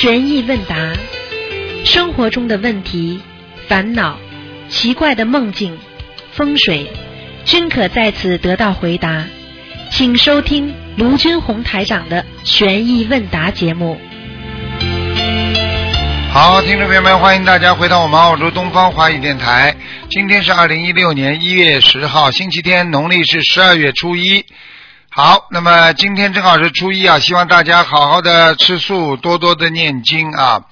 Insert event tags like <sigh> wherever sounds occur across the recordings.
悬疑问答，生活中的问题、烦恼、奇怪的梦境、风水，均可在此得到回答。请收听卢军红台长的悬疑问答节目。好，听众朋友们，欢迎大家回到我们澳洲东方华语电台。今天是二零一六年一月十号，星期天，农历是十二月初一。好，那么今天正好是初一啊，希望大家好好的吃素，多多的念经啊。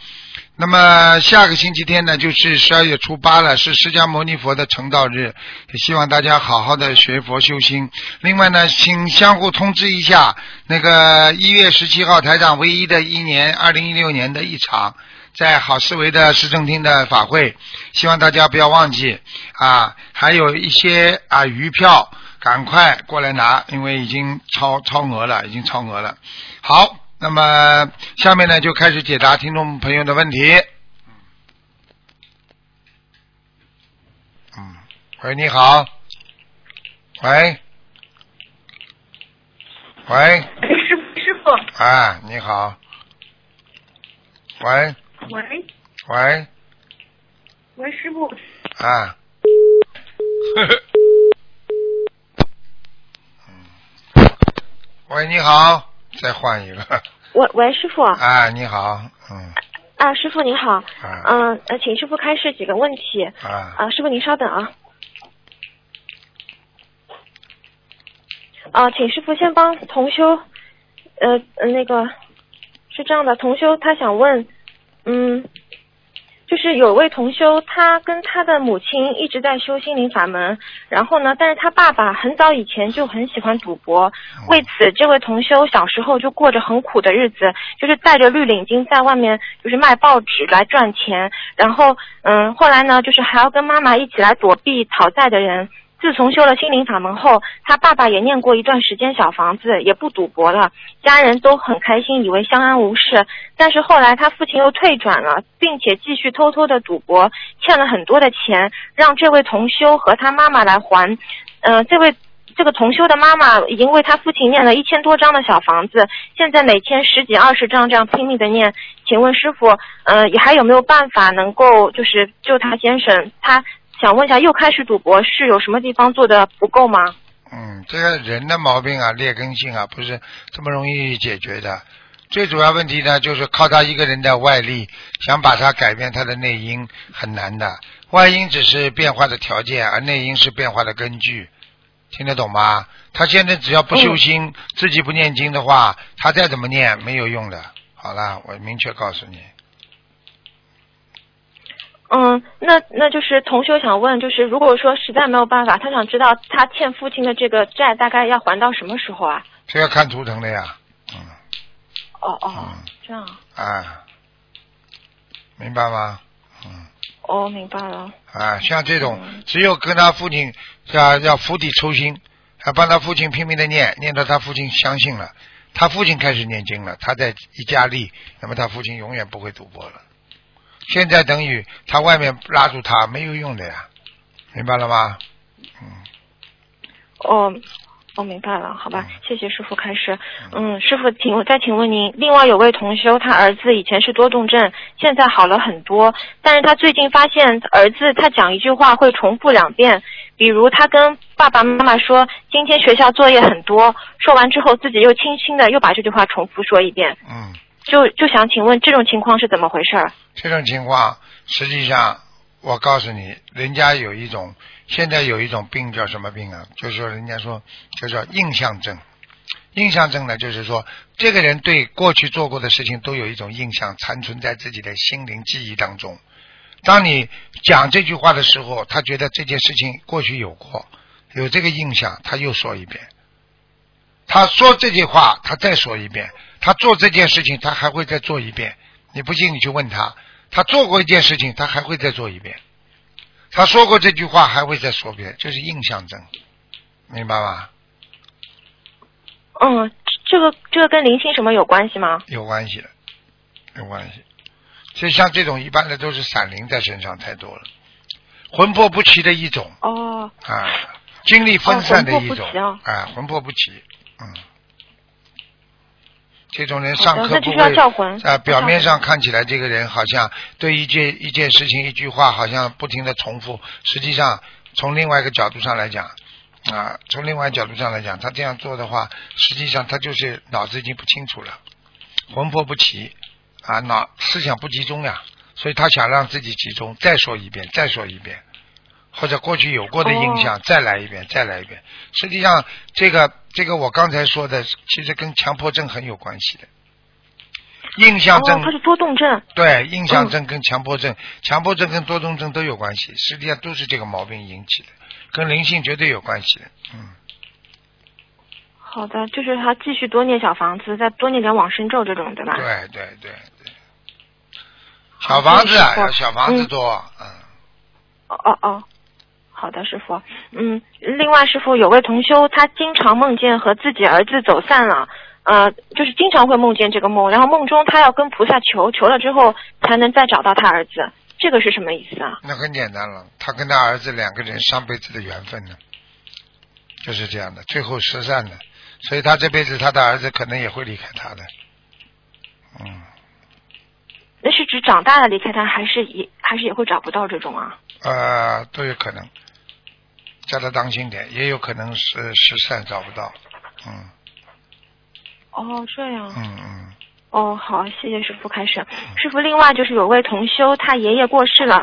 那么下个星期天呢，就是十二月初八了，是释迦牟尼佛的成道日，也希望大家好好的学佛修心。另外呢，请相互通知一下，那个一月十七号台长唯一的一年，二零一六年的一场。在好思维的市政厅的法会，希望大家不要忘记啊！还有一些啊余票，赶快过来拿，因为已经超超额了，已经超额了。好，那么下面呢就开始解答听众朋友的问题。嗯，喂，你好，喂，喂，师傅，师傅，哎，你好，喂。喂。喂，喂，师傅，啊，<laughs> 喂，你好，再换一个。喂喂，师傅。哎，你好，嗯。啊，师傅您好。啊。嗯，呃，请师傅开示几个问题。啊。啊，师傅您稍等啊。啊，请师傅先帮同修，呃，那个是这样的，同修他想问。嗯，就是有位同修，他跟他的母亲一直在修心灵法门，然后呢，但是他爸爸很早以前就很喜欢赌博，为此这位同修小时候就过着很苦的日子，就是带着绿领巾在外面就是卖报纸来赚钱，然后嗯，后来呢，就是还要跟妈妈一起来躲避讨债的人。自从修了心灵法门后，他爸爸也念过一段时间小房子，也不赌博了，家人都很开心，以为相安无事。但是后来他父亲又退转了，并且继续偷偷的赌博，欠了很多的钱，让这位同修和他妈妈来还。嗯，这位这个同修的妈妈已经为他父亲念了一千多张的小房子，现在每天十几二十张这样拼命的念。请问师傅，嗯，还有没有办法能够就是救他先生？他。想问一下，又开始赌博是有什么地方做的不够吗？嗯，这个人的毛病啊，劣根性啊，不是这么容易解决的。最主要问题呢，就是靠他一个人的外力，想把他改变他的内因很难的。外因只是变化的条件，而内因是变化的根据。听得懂吗？他现在只要不修心，自己不念经的话，他再怎么念没有用的。好了，我明确告诉你。嗯，那那就是同修想问，就是如果说实在没有办法，他想知道他欠父亲的这个债大概要还到什么时候啊？这要看图腾的呀，嗯。哦哦，这样。啊，明白吗？嗯。哦，明白了。啊，像这种只有跟他父亲要要釜底抽薪，还帮他父亲拼命的念，念到他父亲相信了，他父亲开始念经了，他在一加力，那么他父亲永远不会赌博了。现在等于他外面拉住他没有用的呀，明白了吗？嗯。哦，我明白了，好吧，谢谢师傅开始。嗯，师傅，请再请问您，另外有位同修，他儿子以前是多动症，现在好了很多，但是他最近发现儿子他讲一句话会重复两遍，比如他跟爸爸妈妈说今天学校作业很多，说完之后自己又轻轻的又把这句话重复说一遍。嗯。就就想请问这种情况是怎么回事？这种情况实际上，我告诉你，人家有一种现在有一种病叫什么病啊？就是说，人家说就叫印象症。印象症呢，就是说这个人对过去做过的事情都有一种印象，残存在自己的心灵记忆当中。当你讲这句话的时候，他觉得这件事情过去有过，有这个印象，他又说一遍。他说这句话，他再说一遍。他做这件事情，他还会再做一遍。你不信，你去问他。他做过一件事情，他还会再做一遍。他说过这句话，还会再说一遍，这是印象症，明白吗？嗯，这个这个跟灵性什么有关系吗？有关系的，有关系。就像这种一般的都是散灵在身上太多了，魂魄不齐的一种。哦。啊，精力分散的一种。魂魄不齐啊。啊，魂魄不齐，嗯。这种人上课不会啊，表面上看起来这个人好像对一件一件事情一句话好像不停的重复，实际上从另外一个角度上来讲啊，从另外一个角度上来讲，他这样做的话，实际上他就是脑子已经不清楚了，魂魄不齐啊，脑思想不集中呀，所以他想让自己集中，再说一遍，再说一遍。或者过去有过的印象，再来一遍，再来一遍。实际上，这个这个我刚才说的，其实跟强迫症很有关系的。印象症哦，他是多动症。对，印象症跟强迫症，强迫症跟多动症都有关系，实际上都是这个毛病引起的，跟灵性绝对有关系的。嗯，好的，就是他继续多念小房子，再多念点往生咒这种，对吧？对对对对。小房子小房子嗯多，嗯，哦哦哦，好的，师傅。嗯，另外，师傅有位同修，他经常梦见和自己儿子走散了，呃，就是经常会梦见这个梦，然后梦中他要跟菩萨求，求了之后才能再找到他儿子，这个是什么意思啊？那很简单了，他跟他儿子两个人上辈子的缘分呢，就是这样的，最后失散的，所以他这辈子他的儿子可能也会离开他的，嗯，那是指长大了离开他，还是也还是也会找不到这种啊？呃，都有可能，叫他当心点，也有可能是失散找不到，嗯哦，这样。嗯嗯，哦，好，谢谢师傅开始。师傅，另外就是有位同修，他爷爷过世了，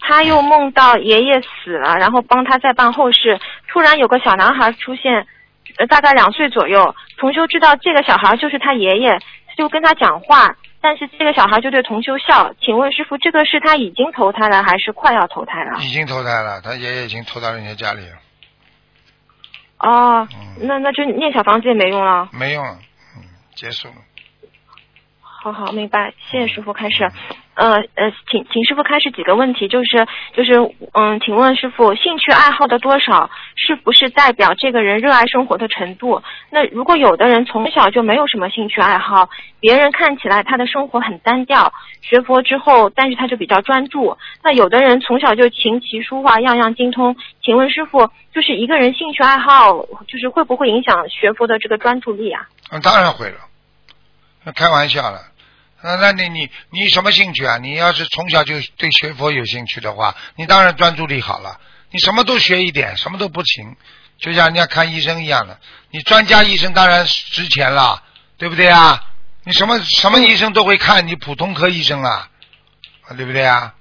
他又梦到爷爷死了，然后帮他再办后事。突然有个小男孩出现，呃，大概两岁左右。同修知道这个小孩就是他爷爷，就跟他讲话，但是这个小孩就对同修笑。请问师傅，这个是他已经投胎了，还是快要投胎了？已经投胎了，他爷爷已经投到人家家里了，哦，嗯那那就念小房子也没用了。没用了，嗯，结束了。好好，明白，谢谢师傅开始。呃呃，请请师傅开始几个问题，就是就是嗯，请问师傅，兴趣爱好的多少是不是代表这个人热爱生活的程度？那如果有的人从小就没有什么兴趣爱好，别人看起来他的生活很单调，学佛之后，但是他就比较专注。那有的人从小就琴棋书画样样精通，请问师傅，就是一个人兴趣爱好，就是会不会影响学佛的这个专注力啊？嗯，当然会了，那开玩笑了。那那你你你什么兴趣啊？你要是从小就对学佛有兴趣的话，你当然专注力好了。你什么都学一点，什么都不行，就像人家看医生一样的。你专家医生当然值钱了，对不对啊？你什么什么医生都会看，你普通科医生啊，啊对不对啊？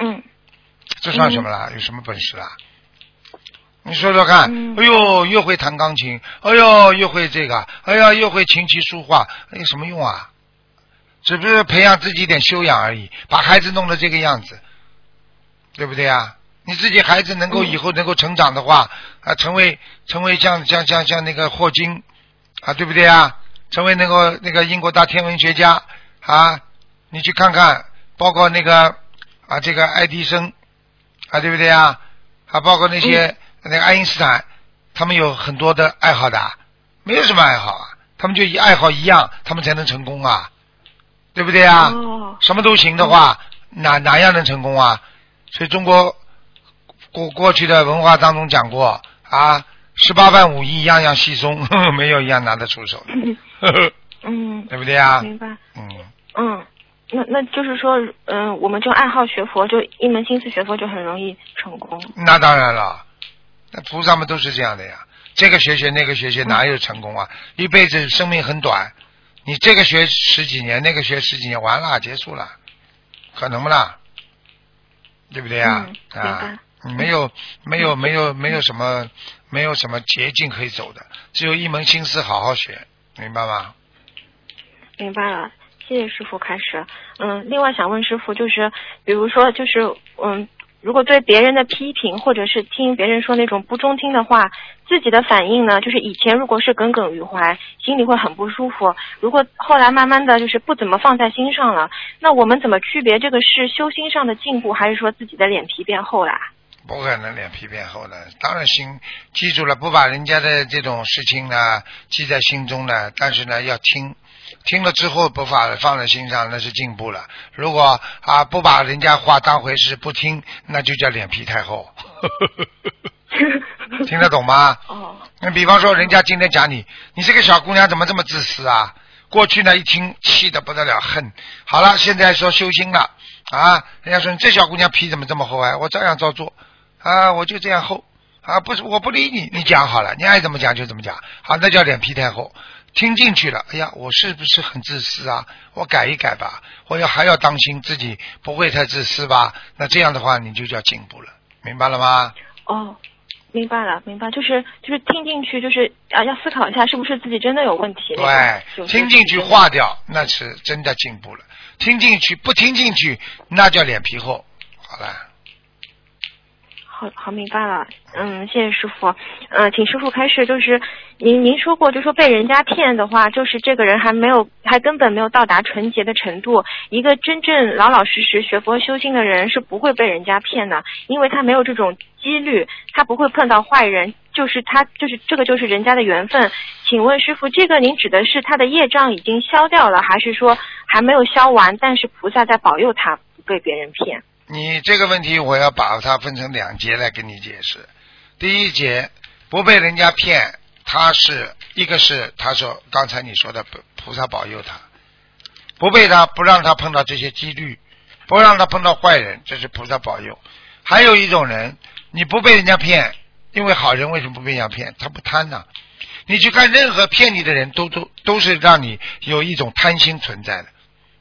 嗯。这算什么啦？有什么本事啦？你说说看，嗯哎呦，又会弹钢琴，哎呦，又会这个，哎呀，又会琴棋书画，那有什么用啊？只不是培养自己一点修养而已，把孩子弄得这个样子，对不对啊？你自己孩子能够嗯以后能够成长的话，啊，成为成为像像像像那个霍金，啊，对不对啊？成为那个那个英国大天文学家啊，你去看看，包括那个啊这个爱迪生，啊，对不对啊？啊，包括那些、那个爱因斯坦，他们有很多的爱好的啊，没有什么爱好啊，他们就以爱好一样，他们才能成功啊，对不对啊？哦，什么都行的话，哪哪样能成功啊？所以中国过过去的文化当中讲过啊，十八般武艺样样稀松，呵 <laughs> 呵没有一样拿得出手的，呵呵嗯，<laughs> 对不对啊？明白。嗯，嗯，那那就是说，嗯、我们就爱好学佛，就一门心思学佛，就很容易成功。那当然了，那菩萨们都是这样的呀。这个学学那个学学，哪有成功啊？一辈子生命很短，你这个学十几年，那个学十几年，完了结束了，可能不啦？对不对呀？嗯啊，没有没有没有没有什么没有什么捷径可以走的，只有一门心思好好学，明白吗？明白了，谢谢师傅开始。嗯，另外想问师傅，就是比如说，就是嗯，如果对别人的批评，或者是听别人说那种不中听的话，自己的反应呢，就是以前如果是耿耿于怀，心里会很不舒服；如果后来慢慢的就是不怎么放在心上了，那我们怎么区别这个是修心上的进步，还是说自己的脸皮变厚啦？不可能脸皮变厚的，当然心记住了，不把人家的这种事情呢记在心中呢，但是呢要听，听了之后不把放在心上，那是进步了。如果啊不把人家话当回事，不听，那就叫脸皮太厚。<laughs> 听得懂吗？哦，那比方说，人家今天讲你，你这个小姑娘怎么这么自私啊？过去呢，一听气得不得了，恨。好了，现在说修心了啊，人家说你这小姑娘皮怎么这么厚啊？我照样照做啊，我就这样厚啊，不是我不理你，你讲好了，你爱怎么讲就怎么讲，好，那叫脸皮太厚。听进去了，哎呀，我是不是很自私啊？我改一改吧，我要还要当心自己不会太自私吧？那这样的话，你就叫进步了，明白了吗？哦，明白了，明白，就是就是听进去，就是啊，要思考一下是不是自己真的有问题。对，听进去化掉，那是真的进步了。听进去不听进去，那叫脸皮厚。好了，好明白了，嗯，谢谢师傅，嗯，请师傅开始，就是您您说过，就说被人家骗的话，就是这个人还没有，还根本没有到达纯洁的程度。一个真正老老实实学佛修心的人是不会被人家骗的，因为他没有这种几率，他不会碰到坏人，就是他就是这个就是人家的缘分。请问师傅，这个您指的是他的业障已经消掉了，还是说还没有消完，但是菩萨在保佑他不被别人骗？你这个问题我要把它分成两节来跟你解释。第一节不被人家骗，他是一个是他说刚才你说的菩萨保佑他，不被他不让他碰到这些几率，不让他碰到坏人，这是菩萨保佑。还有一种人，你不被人家骗，因为好人为什么不被人家骗？他不贪呐、你去看任何骗你的人都都都是让你有一种贪心存在的。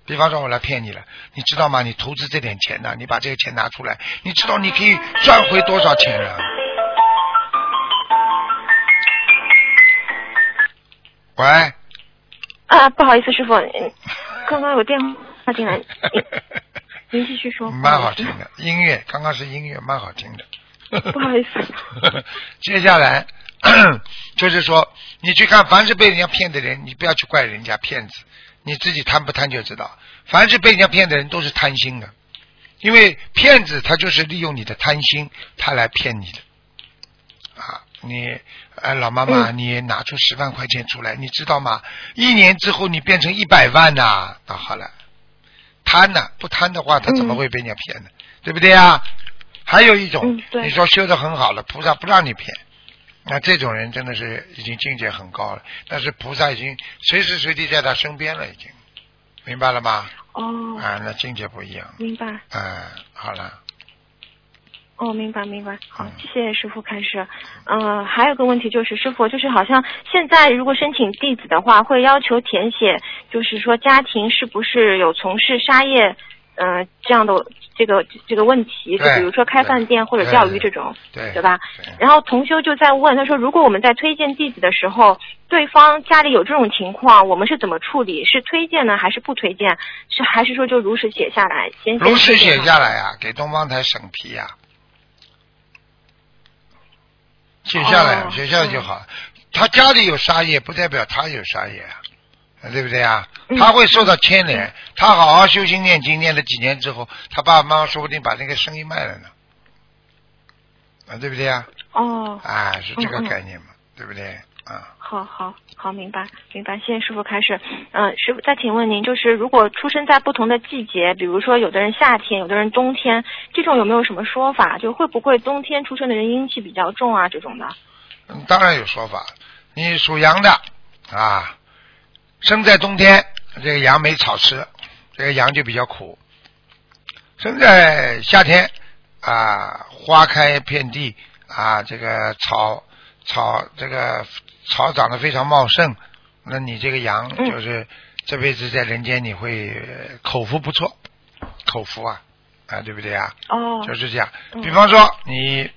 比方说，我来骗你了，你知道吗？你投资这点钱呢、你把这个钱拿出来，你知道你可以赚回多少钱啊？喂，啊，不好意思，师傅，嗯刚刚有电话进来，您 <laughs> 您继续说。蛮好听的音乐，刚刚是音乐，蛮好听的。不好意思。<laughs> 接下来 <clears throat> 就是说，你去看，凡是被人家骗的人，你不要去怪人家骗子，你自己贪不贪就知道。凡是被人家骗的人，都是贪心的，因为骗子他就是利用你的贪心，他来骗你的。啊，你呃，老妈妈，你拿出十万块钱出来，你知道吗？一年之后你变成一百万呐、那好了，贪呐、不贪的话，他怎么会被人家骗呢？对不对啊？还有一种，嗯你说修的很好了，菩萨不让你骗，那这种人真的是已经境界很高了，但是菩萨已经随时随地在他身边了，已经明白了吗？哦，啊，那境界不一样。明白。嗯，好了，哦，明白明白。好嗯，谢谢师傅开始。嗯、还有个问题就是，师傅就是好像现在如果申请弟子的话，会要求填写，就是说家庭是不是有从事沙业，嗯、这样的这个这个问题，就比如说开饭店或者钓鱼这种。对对吧？对然后同修就在问，他说如果我们在推荐弟子的时候，对方家里有这种情况，我们是怎么处理？是推荐呢，还是不推荐？是还是说就如实写下来？先如实写下来。啊、给东方台审批呀、写下来，哦写下来就好。他家里有杀业，不代表他有杀业啊，对不对啊？嗯他会受到牵连。他好好修心念经，念了几年之后，他爸爸妈妈说不定把那个生意卖了呢，啊，对不对啊？哦，啊，是这个概念嘛，对不对？啊，好好好，明白明白，谢谢师傅开始。嗯、师傅再请问您，就是如果出生在不同的季节，比如说有的人夏天，有的人冬天，这种有没有什么说法？就会不会冬天出生的人阴气比较重啊？这种的？嗯，当然有说法。你属羊的啊，生在冬天，这个杨没草吃，这个羊就比较苦。生在夏天啊，花开遍地啊，这个草草这个草长得非常茂盛，那你这个羊嗯就是这辈子在人间你会呃口福不错，口福啊啊，对不对啊？哦，就是这样。嗯比方说，你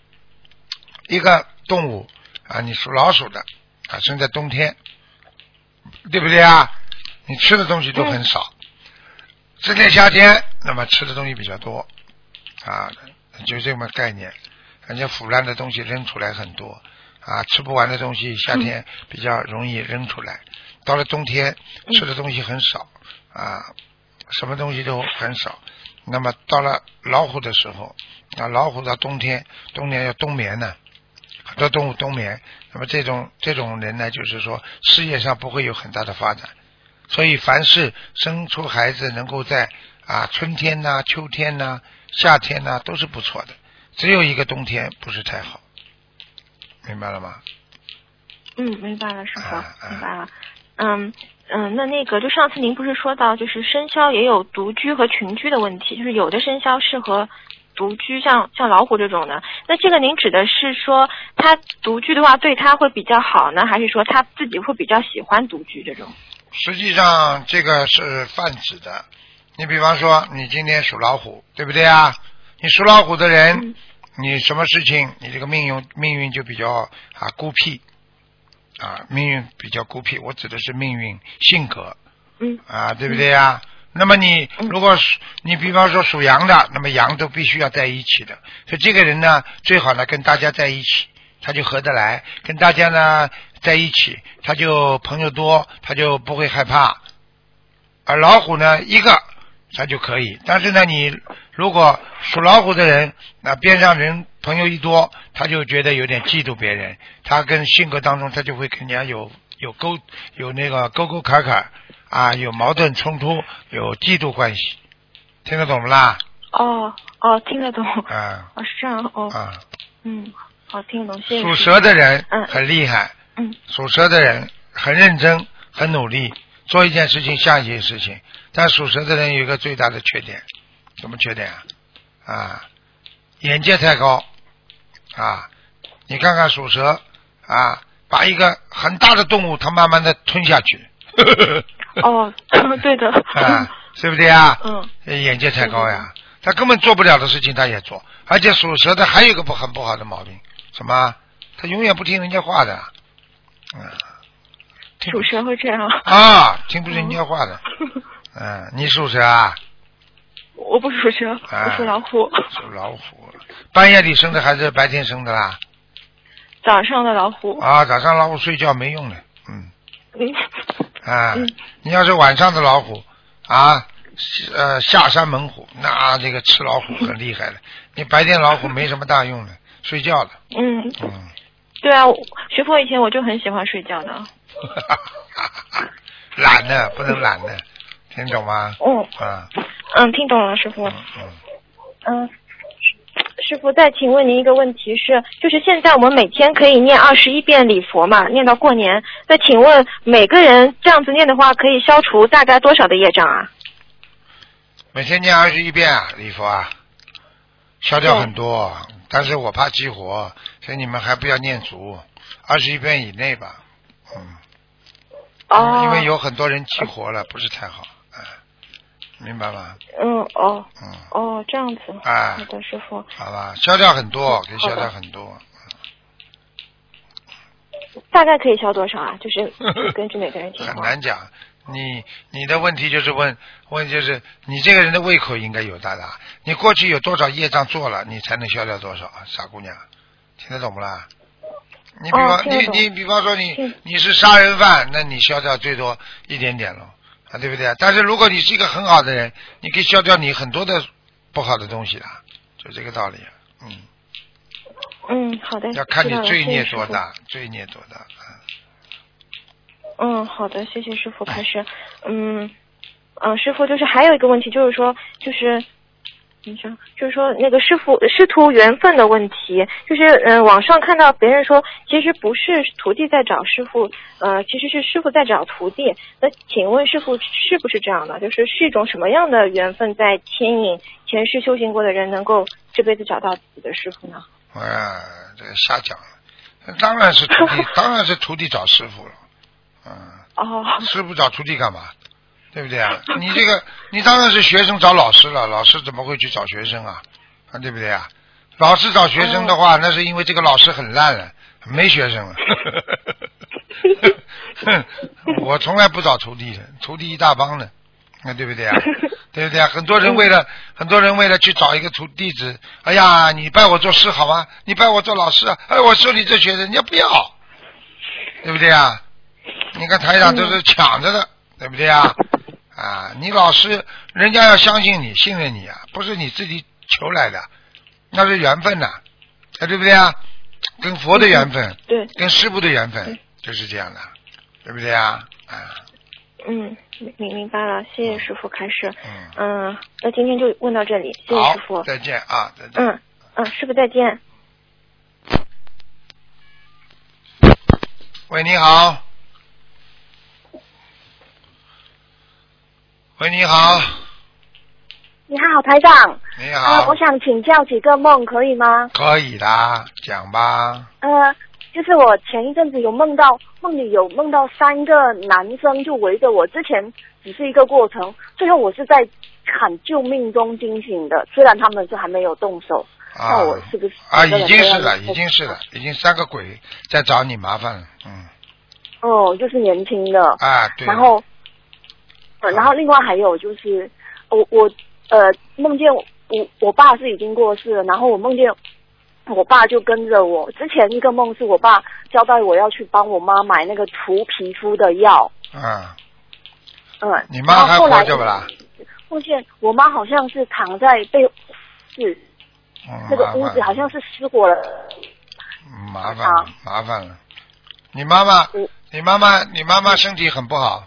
一个动物啊，你属老鼠的啊，生在冬天，对不对啊？你吃的东西都很少。这在夏天，那么吃的东西比较多啊，就这么概念。人家腐烂的东西扔出来很多啊，吃不完的东西夏天比较容易扔出来。到了冬天，吃的东西很少啊，什么东西都很少。那么到了老虎的时候，啊，老虎到冬天，冬天要冬眠呢，很多动物冬眠。那么这种这种人呢，就是说事业上不会有很大的发展。所以凡是生出孩子能够在啊春天呐、秋天呐、夏天呐、都是不错的，只有一个冬天不是太好。明白了吗？嗯，明白了，师傅，明白了。嗯嗯，那那个就上次您不是说到，就是生肖也有独居和群居的问题，就是有的生肖适合独居，像像老虎这种的。那这个您指的是说他独居的话对他会比较好呢，还是说他自己会比较喜欢独居这种？实际上这个是泛指的。你比方说，你今天属老虎，对不对啊？你属老虎的人，嗯你什么事情，你这个命运命运就比较啊孤僻啊，命运比较孤僻。我指的是命运性格嗯啊，对不对呀？那么你嗯。如果属你比方说属羊的，那么羊都必须要在一起的。所以这个人呢，最好呢跟大家在一起，他就合得来；跟大家呢在一起，他就朋友多，他就不会害怕。而老虎呢，一个他就可以，但是呢，你如果属老虎的人，那边上人朋友一多，他就觉得有点嫉妒别人，他跟性格当中他就会跟人家有有沟有那个沟沟坎坎啊，有矛盾冲突，有嫉妒关系，听得懂不啦？哦哦，听得懂。啊哦，是这样哦。啊，嗯，好，听得懂，谢谢。属蛇的人嗯很厉害，嗯属蛇的人很认真，很努力，做一件事情像一件事情。但属蛇的人有一个最大的缺点，什么缺点啊？啊，眼界太高啊！你看看属蛇啊，把一个很大的动物，它慢慢的吞下去，<laughs> 哦，<laughs> 对的。啊，对不对啊？嗯眼界太高呀，他根本做不了的事情他也做，而且属蛇的还有一个不很不好的毛病，什么？他永远不听人家话的，嗯，属蛇会这样。啊，听不人家话的，嗯，你属蛇啊？我不属蛇，啊我属老虎。属老虎，半夜里生的还是白天生的啦？早上的老虎。啊，早上老虎睡觉没用的，啊，嗯你要是晚上的老虎啊，呃，下山猛虎，那这个吃老虎 <laughs> 很厉害的。你白天老虎没什么大用的，<laughs> 睡觉了，嗯，嗯。对啊，我学佛以前我就很喜欢睡觉 <laughs> 的。懒的不能懒的，听懂吗？嗯啊，嗯，听懂了，师傅嗯。嗯，嗯，师傅，再请问您一个问题是，就是现在我们每天可以念二十一遍礼佛嘛，念到过年。那请问每个人这样子念的话，可以消除大概多少的业障啊？每天念二十一遍啊，礼佛啊，消掉很多，但是我怕激活，所以你们还不要念足，二十一遍以内吧，嗯，哦。因为有很多人激活了，不是太好，嗯，明白吗？嗯哦嗯，哦这样子。哎好的，师傅。好吧，消掉很多，可以消掉很多，大概可以消多少啊？就是 <laughs> 根据每个人情况很。难讲。你你的问题就是问问就是你这个人的胃口应该有大大，你过去有多少业障做了，你才能消掉多少啊？傻姑娘，听得懂不啦？你比方、你你比方说你嗯你是杀人犯，那你消掉最多一点点了啊，对不对？但是如果你是一个很好的人，你可以消掉你很多的不好的东西的，就这个道理。嗯，嗯，好的。要看你罪孽多大，罪孽多大。嗯嗯，好的，谢谢师傅开始。嗯嗯，师傅就是还有一个问题，就是说就是。就是说那个师傅师徒缘分的问题，就是嗯、呃，网上看到别人说，其实不是徒弟在找师傅，呃，其实是师傅在找徒弟。那请问师傅是不是这样的？就是是一种什么样的缘分在牵引前世修行过的人，能够这辈子找到自己的师傅呢？哎呀，这个瞎讲了，当然是徒弟，<laughs> 当然是徒弟找师傅了。嗯，哦，师傅找徒弟干嘛？对不对啊？你这个，你当然是学生找老师了，老师怎么会去找学生啊？啊，对不对啊？老师找学生的话，那是因为这个老师很烂了，没学生了。<laughs> 我从来不找徒弟的，徒弟一大帮的，那对不对啊？<laughs> 对不对啊？很多人为了很多人为了去找一个徒弟子，哎呀，你拜我做师好吗？你拜我做老师啊？哎，我收你这学生，人家不要，对不对啊？你看台长都是抢着的，对不对啊？啊，你老师，人家要相信你、信任你啊，不是你自己求来的，那是缘分呐、啊，对不对啊？跟佛的缘分，对，跟师傅的缘分就是这样的，对不对啊？啊，嗯，明明白了，谢谢师傅开始。嗯，嗯，那今天就问到这里，谢谢师傅，。再见啊，再见。嗯嗯，师傅再见。喂，你好。喂，你好，你好，台长。你呃，好我，想请教几个梦，可以吗？可以的，讲吧。呃，就是我前一阵子有梦到，梦里有梦到三个男生就围着我，之前只是一个过程，最后我是在喊救命中惊醒的，虽然他们是还没有动手，啊那我是不是啊，已经是了，已经是了，已经三个鬼在找你麻烦了，嗯，哦，就是年轻的，啊，对。然后，呃，然后另外还有就是，我我呃梦见我我爸是已经过世了，然后我梦见我爸就跟着我。之前一个梦是我爸交代我要去帮我妈买那个涂皮肤的药，嗯，嗯，你妈还活着不啦？梦见我妈好像是躺在被是嗯，那个屋子好像是失火了，嗯麻烦了，麻烦了。你妈妈嗯，你妈妈，你妈妈身体很不好，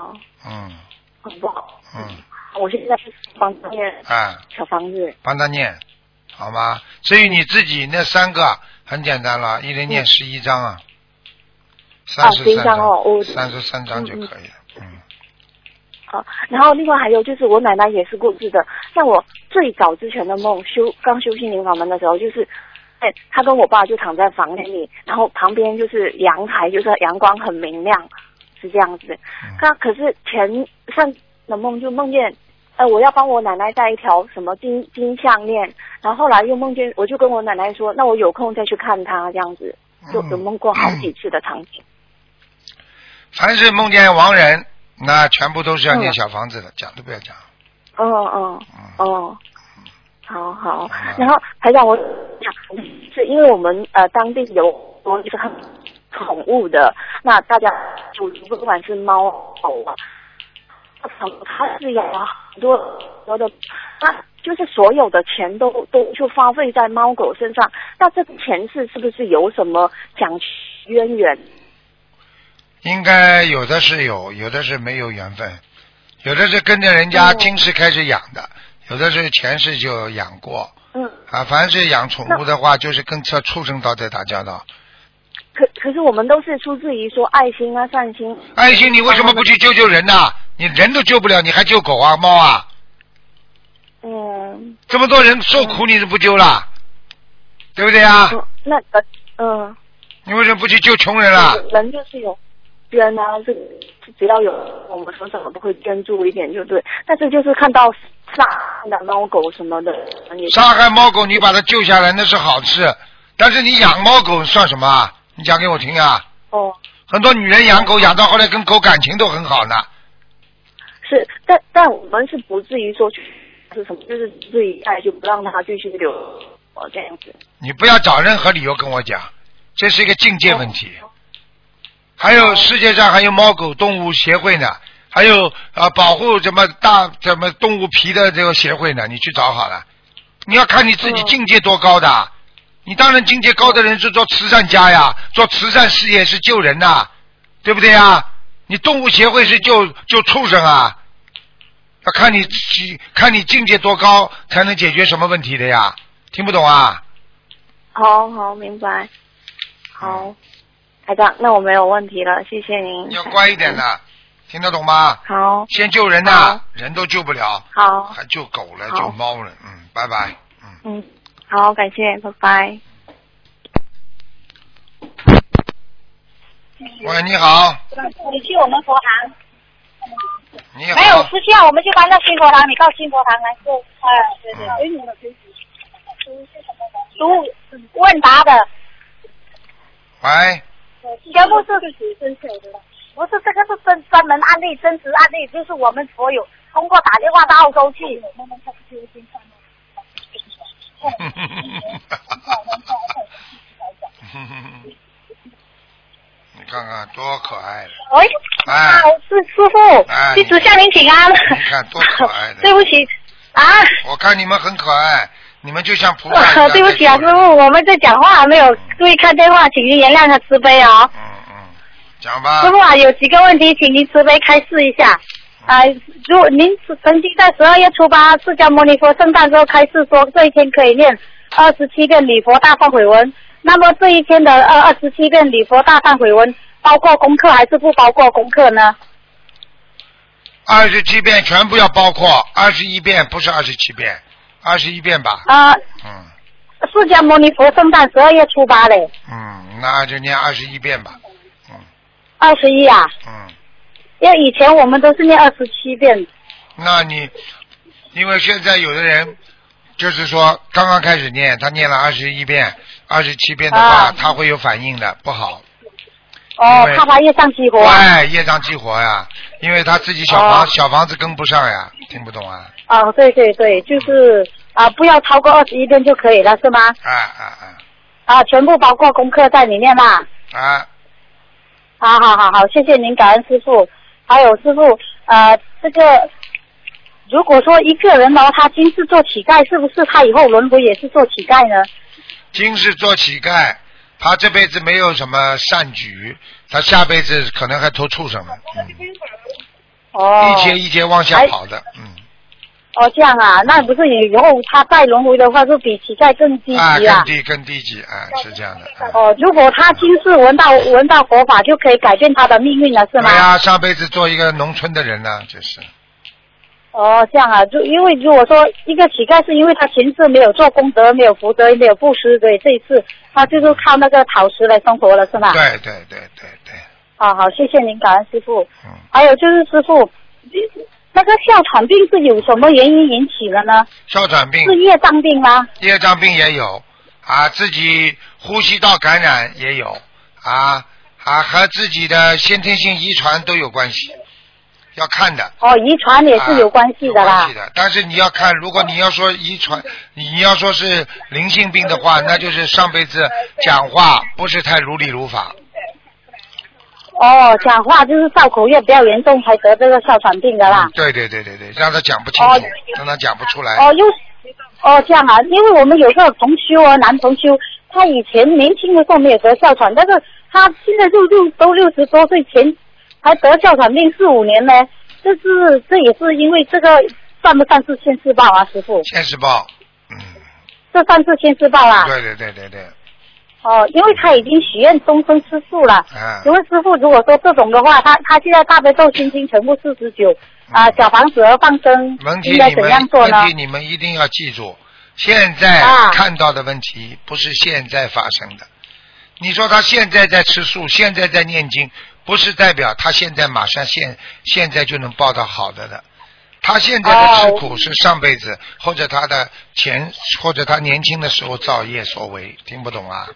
嗯哦，嗯。很不好。嗯，我现在是帮他念啊，小房子，帮他念，好吗？至于你自己那三个，很简单了，一人念十一章啊，三十11三章哦三十三章就可以了，嗯好，然后另外还有就是我奶奶也是过世的，像我最早之前的梦，修刚修心灵法门的时候，就是，哎，他跟我爸就躺在房间里，然后旁边就是阳台，就是阳光很明亮，是这样子。嗯。那可是前上的梦就梦见，呃，我要帮我奶奶戴一条什么金金项链，然后后来又梦见，我就跟我奶奶说，那我有空再去看她，这样子，就有梦过好几次的场景。凡是梦见亡人，那全部都是要念嗯小房子的，讲都不要讲，哦哦嗯，哦，好好。好。然后台长，我想是因为我们呃当地有多就是很宠物的，那大家就不管是猫狗啊，它是有很多很多的，那就是所有的钱都都就花费在猫狗身上，那这个前世是不是有什么讲渊源？应该有的是有，有的是没有缘分，有的是跟着人家嗯今世开始养的，有的是前世就养过嗯，啊。凡是养宠物的话，就是跟这畜生道在打交道。可可是我们都是出自于说爱心啊善心。爱心，你为什么不去救救人呢？你人都救不了，你还救狗啊、猫啊？嗯，这么多人受苦，你是不救了，对不对啊？嗯那个嗯。你为什么不去救穷人啊？人就是有捐啊，这个只要有我们说什么都会捐助一点就对。但是就是看到杀的猫狗什么的，也杀害猫狗，你把它救下来那是好事，但是你养猫狗算什么啊？你讲给我听啊！哦很多女人养狗养到后来跟狗感情都很好呢。是，但但我们是不至于说去是什么，就是自己爱就不让它继续留哦这样子。你不要找任何理由跟我讲，这是一个境界问题。还有世界上还有猫狗动物协会呢，还有啊保护什么大什么动物皮的这个协会呢，你去找好了。你要看你自己嗯境界多高的，你当然境界高的人是做慈善家呀，做慈善事业是救人呐，对不对呀？你动物协会是救救畜生啊，要看你自己看你境界多高才能解决什么问题的呀？听不懂啊？好好明白，好，台长，那我没有问题了，谢谢您。你要乖一点的，<laughs> 听得懂吗？好，先救人呐好，人都救不了，好，还救狗了，救猫了，嗯，拜拜，嗯。嗯，好，感谢，拜拜。喂，你好，你去我们佛堂，你好，没有私下，我们就搬到新佛堂，你到新佛堂来做。哎，对对。读问答的，喂，全部是不是这个是真专门案例，真实案例，就是我们所有通过打电话到澳洲去。你看看多可爱的，喂，哎是，师师傅哎，弟子向您请安。你看多可爱的 <laughs> 对不起啊，我看你们很可爱，你们就像菩萨一样。<laughs> 对不起啊，师傅，我们在讲话没有注意看电话，请您原谅和慈悲啊。嗯嗯，讲吧师。傅啊，有几个问题，请您慈悲开示一下。啊、如果您曾经在十二月初八释迦牟尼佛圣诞之后开示说，这一天可以念二十七遍礼佛大忏悔文，那么这一天的二二十七遍礼佛大忏悔文，包括功课还是不包括功课呢？二十七遍全部要包括，二十一遍不是二十七遍，二十一遍吧。啊、嗯释迦牟尼佛圣诞十二月初八嘞，嗯，那就念二十一遍吧。嗯二十一啊，嗯，因为以前我们都是念二十七遍。那你因为现在有的人就是说刚刚开始念，他念了二十一遍、二十七遍的话，啊他会有反应的，不好。哦怕他业障激活啊。哎，业障激活呀，因为他自己小房、哦小房子跟不上呀，听不懂啊？哦，对对对，就是啊，不要超过二十一遍就可以了，是吗？啊啊啊，全部包括功课在里面啦。啊啊！好好好好，谢谢您，感恩师傅。还有师傅，呃，这个如果说一个人呢，他今世做乞丐，是不是他以后轮回也是做乞丐呢？今世做乞丐，他这辈子没有什么善举，他下辈子可能还投畜生呢。嗯，哦，一节一节往下跑的，嗯，哦，这样啊，那不是以后他再轮回的话，就比乞丐更低啊，级啊更。低更低级啊，是这样的。嗯哦，如果他今世闻到闻到佛法，就可以改变他的命运了，是吗？对啊，上辈子做一个农村的人呢，就是。哦，这样啊，就因为如果说一个乞丐是因为他前世没有做功德，没有福德，没有布施，所以这一次他就是靠那个讨食来生活了，是吗？。对对对对对，好好，谢谢您，感恩师傅。嗯，还有就是师傅，那个哮喘病是有什么原因引起的呢？哮喘病是、业障病吗？业障病也有啊，自己呼吸道感染也有啊啊，和自己的先天性遗传都有关系，要看的。哦，遗传也是有关系的啦啊有关系。的，但是你要看，如果你要说遗传，你要说是灵性病的话，那就是上辈子讲话不是太如理如法。哦，讲话就是造口业比较严重才得这个哮喘病的啦。对对对对对，让他讲不清哦楚，让他讲不出来。哦，又哦这样啊，因为我们有个同修啊，男同修，他以前年轻的时候没有得哮喘，但是他现在就六都六十多岁前还得哮喘病四五年呢，这是这也是因为这个算不算是现世报啊，师傅？现世报，嗯，这算是现世报啊。对对对对对，哦，因为他已经许愿终身吃素了。啊请问师傅，如果说这种的话，他他现在大悲咒心经全部四十九啊，小房子和放生问题应该怎你们样做呢问？题你们一定要记住，现在啊看到的问题不是现在发生的。你说他现在在吃素，现在在念经，不是代表他现在马上现现在就能报到好的的。他现在的吃哦苦是上辈子或者他的前或者他年轻的时候造业所为，听不懂啊？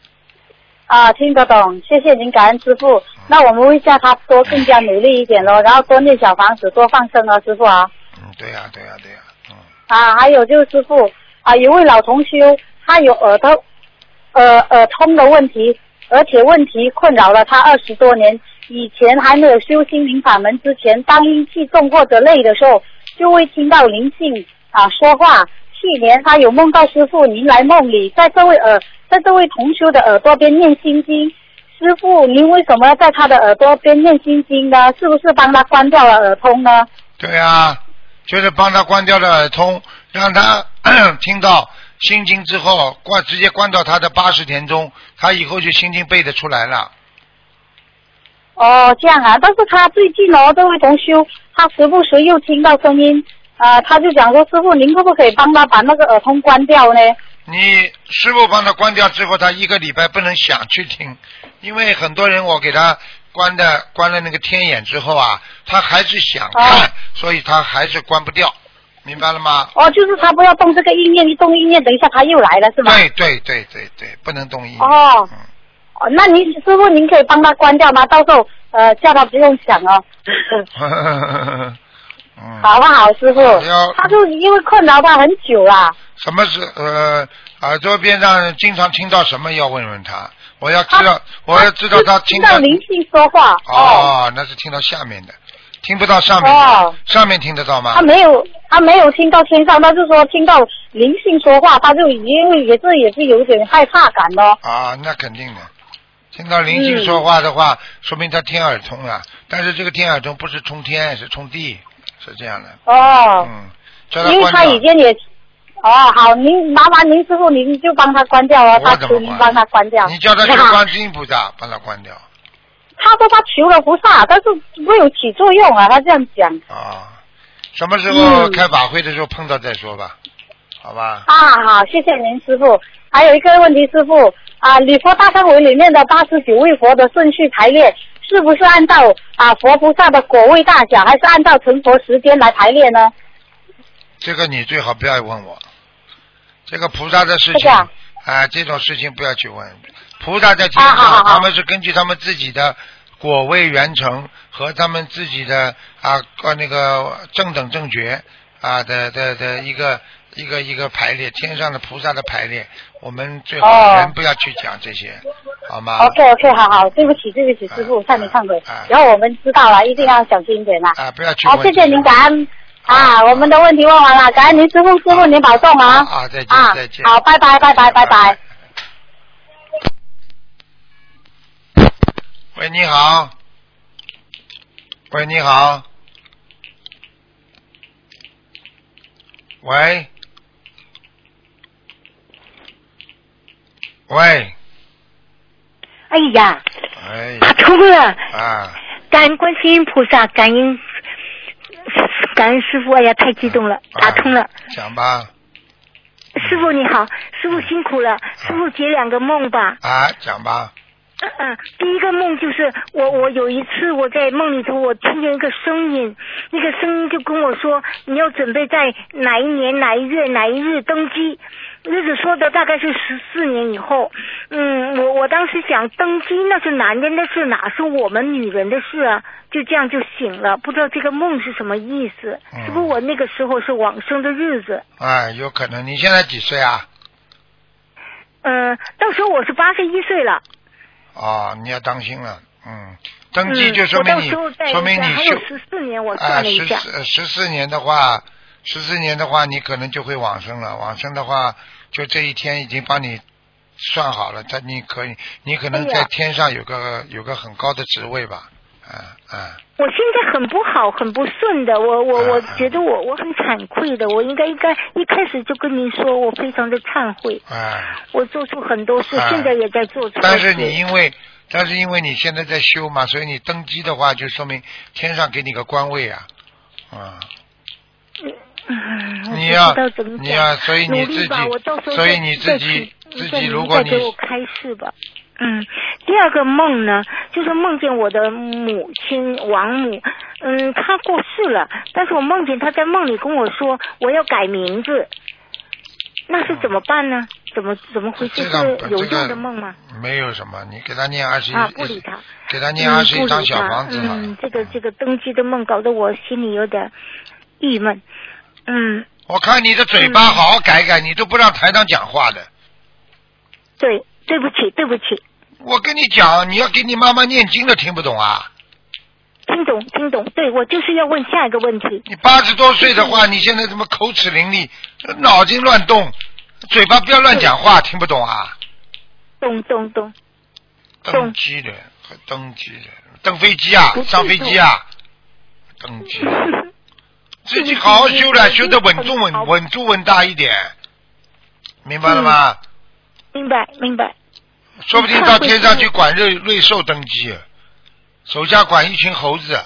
啊，听得懂，谢谢您，感恩师傅。那我们会叫他多更加努力一点咯，然后多念小房子，多放生啊，师傅啊。嗯，对呀、对呀、对呀、嗯，啊，还有就是师傅啊，一位老同修，他有耳朵呃耳通的问题，而且问题困扰了他二十多年。以前还没有修心灵法门之前，当阴气重或者累的时候，就会听到灵性啊说话。去年他有梦到师傅您来梦里，在这位耳在这位同修的耳朵边念心经。师傅，您为什么要在他的耳朵边念心经呢？是不是帮他关掉了耳通呢？对啊、就是帮他关掉了耳通，让他 <coughs> 听到心经之后关直接关到他的八十田中，他以后就心经背得出来了。哦，这样啊，但是他最近哦，这位同修，他时不时又听到声音，啊、他就讲说，师傅，您可不可以帮他把那个耳通关掉呢？你师傅帮他关掉之后，他一个礼拜不能想去听，因为很多人我给他关的关了那个天眼之后啊，他还是想看，哦所以他还是关不掉，明白了吗？哦，就是他不要动这个意念，一动意念，等一下他又来了，是吗？对对对对对，不能动意念。哦嗯，哦，那您师傅您可以帮他关掉吗？到时候呃叫他不用想哦，<laughs> 嗯，好不好，师傅要？他就因为困扰他很久了。什么是呃耳朵边上经常听到什么？要问问他，我要知道，我要知道他听到灵性说话。哦，哦，那是听到下面的，听不到上面的，哦上面听得到吗他？没有，他没有听到天上，他就说听到灵性说话，他就因为也是也是有点害怕感咯。啊，那肯定的。听到灵性说话的话，说明他天耳通啊。但是这个天耳通不是冲天，是冲地，是这样的。哦，嗯，叫他因为。他已经也，哦，好，您麻烦您师傅您就帮他关掉哦，他求您帮他关掉。你叫他求好观世音菩萨帮他关掉他说他求了菩萨，但是没有起作用啊，他这样讲。啊。什么时候嗯开法会的时候碰到再说吧，好吧？啊，好，谢谢您师傅。还有一个问题，师傅啊，礼佛大忏悔里面的八十九位佛的顺序排列，是不是按照啊佛菩萨的果位大小，还是按照成佛时间来排列呢？这个你最好不要问我，这个菩萨的事情啊啊，这种事情不要去问。菩萨在天上，他们是根据他们自己的果位圆成和他们自己的啊呃那个正等正觉啊的的的一个一个一个排列，天上的菩萨的排列，我们最好哦人不要去讲这些，好吗？OK OK，好好，对不起对不起，师傅，啊向你忏悔啊。然后我们知道了，一定要小心一点啦。啊，不要去好。谢谢您，感恩啊，我们的问题问完了，感恩您师傅，师傅您保重啊。啊，再见啊再见。好，拜拜拜拜拜拜。喂，你好。喂，你好。喂。喂，哎呀，哎，打通了！啊，感恩观世音菩萨，感恩感恩师傅，哎呀，太激动了，打通了。啊讲吧，师傅你好，师傅辛苦了，师傅解两个梦吧。啊，讲吧，嗯嗯，第一个梦就是我我有一次我在梦里头我听见一个声音，那个声音就跟我说你要准备在哪一年哪一月哪一日登基，日子说的大概是十四年以后。嗯，我我当时想登基那是男人的事，哪是我们女人的事啊？就这样就醒了，不知道这个梦是什么意思？嗯是不是我那个时候是往生的日子？哎，有可能。你现在几岁啊？嗯，到时候我是八十一岁了。哦，你要当心了，嗯，登记嗯就说明你，说明还你修有十四年，我啊，算了一下。十四十四年的话，十四年的话，你可能就会往生了。往生的话，就这一天已经帮你算好了，他你可以，你可能在天上有个有个很高的职位吧，啊啊，我现在很不好，很不顺的，我我我觉得我我很惭愧的，我应该应该一开始就跟您说，我非常的忏悔，啊，我做出很多事，啊。现在也在做错。但是你因为但是因为你现在在修嘛，所以你登基的话，就说明天上给你个官位啊，啊。嗯，我你要你要，所以你自己所以你自己请自己如果你给我开示吧。嗯，第二个梦呢，就是梦见我的母亲王母，嗯，她过世了，但是我梦见她在梦里跟我说我要改名字，那是怎么办呢？怎么怎么回事？是有用的梦吗？没有什么，你给他念二十一，啊，不理他。给他念二十一张小房子好了嗯，这个这个登基的梦搞得我心里有点郁闷。嗯，我看你的嘴巴嗯好好改改，你都不让台长讲话的。对，对不起，对不起，我跟你讲，你要给你妈妈念经的，听不懂啊？听懂听懂。对我就是要问下一个问题。你八十多岁的话，你现在怎么口齿伶俐，脑筋乱动，嘴巴不要乱讲话，听不懂啊？懂懂懂，登机的，还登机的，登飞机啊上飞机啊，登基。<laughs> 自己好好修了，修的稳重稳稳重稳大一点，明白了吗？明白明白。说不定到天上去管瑞瑞兽登基，手下管一群猴子，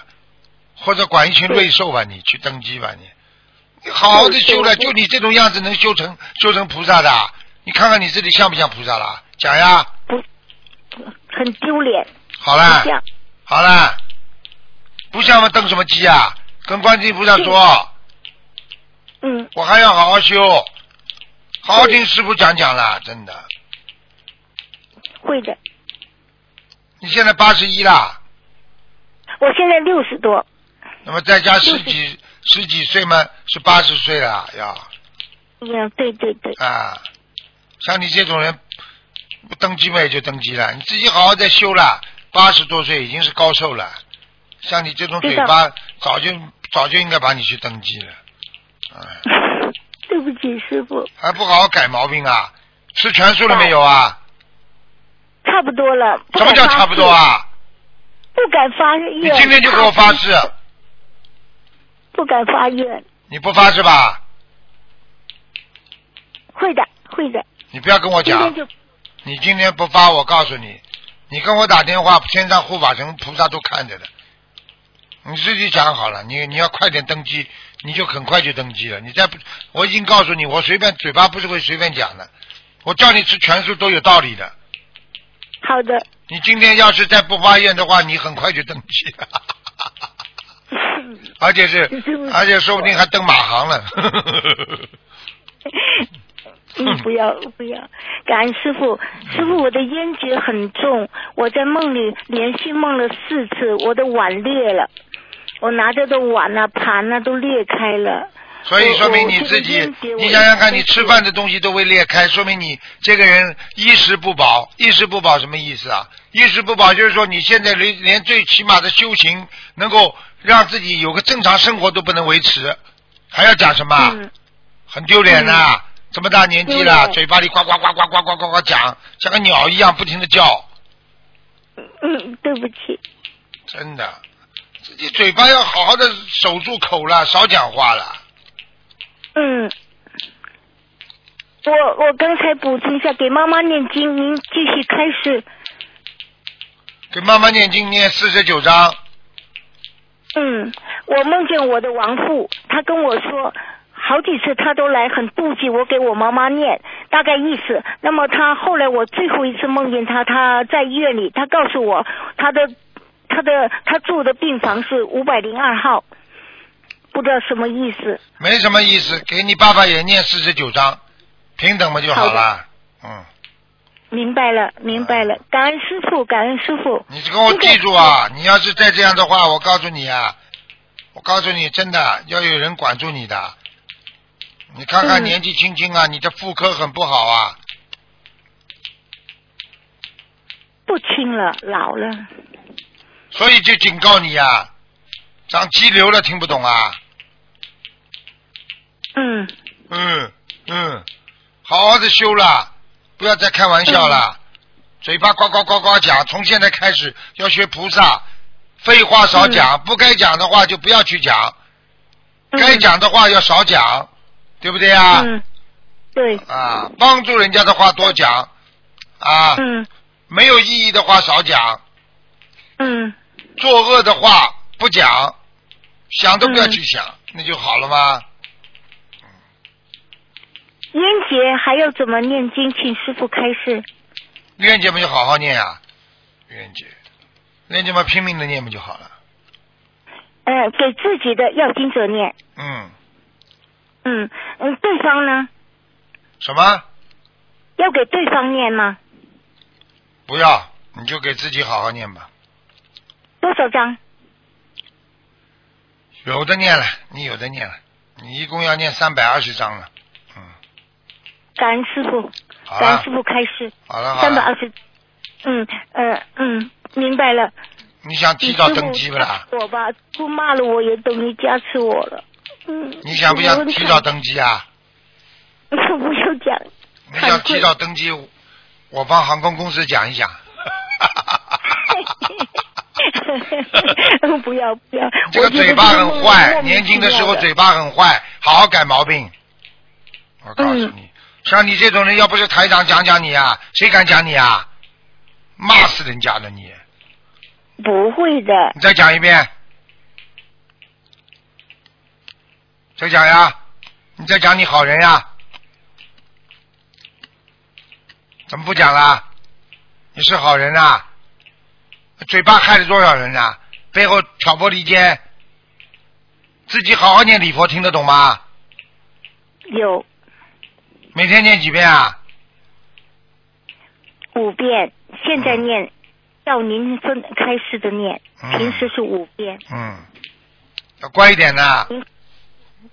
或者管一群瑞兽吧，你去登基吧你。你好好的修了，就你这种样子能修成修成菩萨的？你看看你自己像不像菩萨了？讲呀，很丢脸。好了好了，不像嘛登什么基啊？跟观世音菩萨说，嗯，我还要好好修，好好听师傅讲讲啦，真的。会的。你现在八十一啦，我现在六十多，那么再加十几十几岁嘛，是八十岁了要。嗯，对对对，啊。像你这种人，不登基嘛也就登基了，你自己好好再修了。八十多岁已经是高寿了，像你这种嘴巴，早就早就应该把你去登记了，哎，<laughs> 对不起师傅，还不好好改毛病啊？吃全素了没有啊？差不多了。什么叫差不多？啊？不敢发愿。你今天就给我发誓，不敢发愿。你不发誓吧？会的，会的。你不要跟我讲你今天不发，我告诉你，你跟我打电话，天上护法神菩萨都看着的。你自己讲好了，你你要快点登记，你就很快就登记了。你再不，我已经告诉你，我随便嘴巴不是会随便讲的，我叫你吃全素都有道理的。好的。你今天要是再不发愿的话，你很快就登记了，<laughs> 而且是，<laughs> 而且说不定还登马航了。<laughs> 嗯，不要不要，感恩师傅，师傅我的烟结很重，我在梦里连续梦了四次，我的碗裂了，我拿着的碗啊盘啊都裂开了。所以说明你自己你想想看，你吃饭的东西都会裂开，说明你这个人衣食不保。衣食不保什么意思啊？衣食不保就是说你现在连连最起码的修行，能够让自己有个正常生活都不能维持，还要讲什么？嗯很丢脸呐、这么大年纪了，嘴巴里呱呱呱呱呱呱呱呱讲，像个鸟一样不停的叫，嗯，对不起。真的，自己嘴巴要好好的守住口了，少讲话了。嗯，我我刚才补充一下，给妈妈念经，您继续开始。给妈妈念经念四十九章，嗯，我梦见我的亡父，他跟我说，好几次他都来，很妒忌我给我妈妈念，大概意思。那么他后来我最后一次梦见他，他在医院里，他告诉我他的他的他住的病房是五百零二号，不知道什么意思。没什么意思，给你爸爸也念四十九章，平等嘛就好了。嗯，明白了，明白了，感恩师傅，感恩师傅。你跟我记住啊，你要是再这样的话，我告诉你啊，我告诉你，真的要有人管住你的。你看看嗯年纪轻轻啊，你的妇科很不好啊。不轻了，老了。所以就警告你呀、长肌瘤了，听不懂啊？嗯。嗯嗯，好好的修了，不要再开玩笑了。嘴巴呱呱呱呱讲，从现在开始要学菩萨，废话少讲，不该讲的话就不要去讲，该讲的话要少讲，对不对啊？嗯，对，啊，帮助人家的话多讲，啊，嗯。没有意义的话少讲，嗯作恶的话不讲，想都不要嗯去想，那就好了吗？冤结还要怎么念经？请师傅开示。冤结嘛就好好念啊，愿节，愿节嘛拼命的念不就好了。呃，给自己的要经者念。嗯，嗯嗯，对方呢？什么？要给对方念吗？不要，你就给自己好好念吧。多少张？有的念了，你有的念了，你一共要念三百二十章了。嗯，感恩师傅，感恩师，傅开示。好了，好了。三百二十。嗯呃嗯，明白了。你想提早登机不啦？我吧，不骂了我也等于加持我了。嗯。你想不想提早？登机啊？<laughs> 不要讲。你想提早登机，我帮航空公司讲一讲。不 <laughs> 要不要，<laughs> 这个嘴巴很坏，年轻的时候嘴巴很坏，好好改毛病。我告诉你，像你这种人，要不是台长讲讲你啊，谁敢讲你啊？骂死人家了你！不会的，你再讲一遍，再讲呀！你再讲你好人呀？怎么不讲啦？你是好人啊？嘴巴害了多少人啊？背后挑拨离间，自己好好念礼佛，听得懂吗？有每天念几遍啊？五遍，现在念，到您分开示的念，嗯平时是五遍。嗯，要乖一点呐嗯，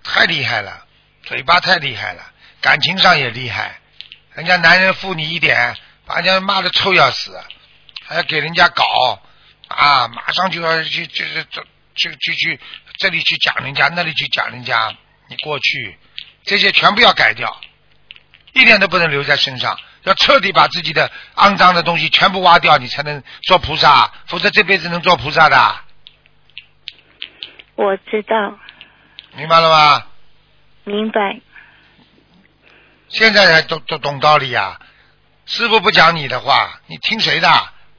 太厉害了，嘴巴太厉害了，感情上也厉害。人家男人负你一点，把人家骂的臭要死，还要给人家搞啊，马上就要去就是这去去去这里去讲人家，那里去讲人家，你过去这些全部要改掉，一点都不能留在身上，要彻底把自己的肮脏的东西全部挖掉，你才能做菩萨，否则这辈子能做菩萨的。我知道，明白了吗？明白。现在才懂懂懂道理呀、师傅不讲你的话，你听谁的？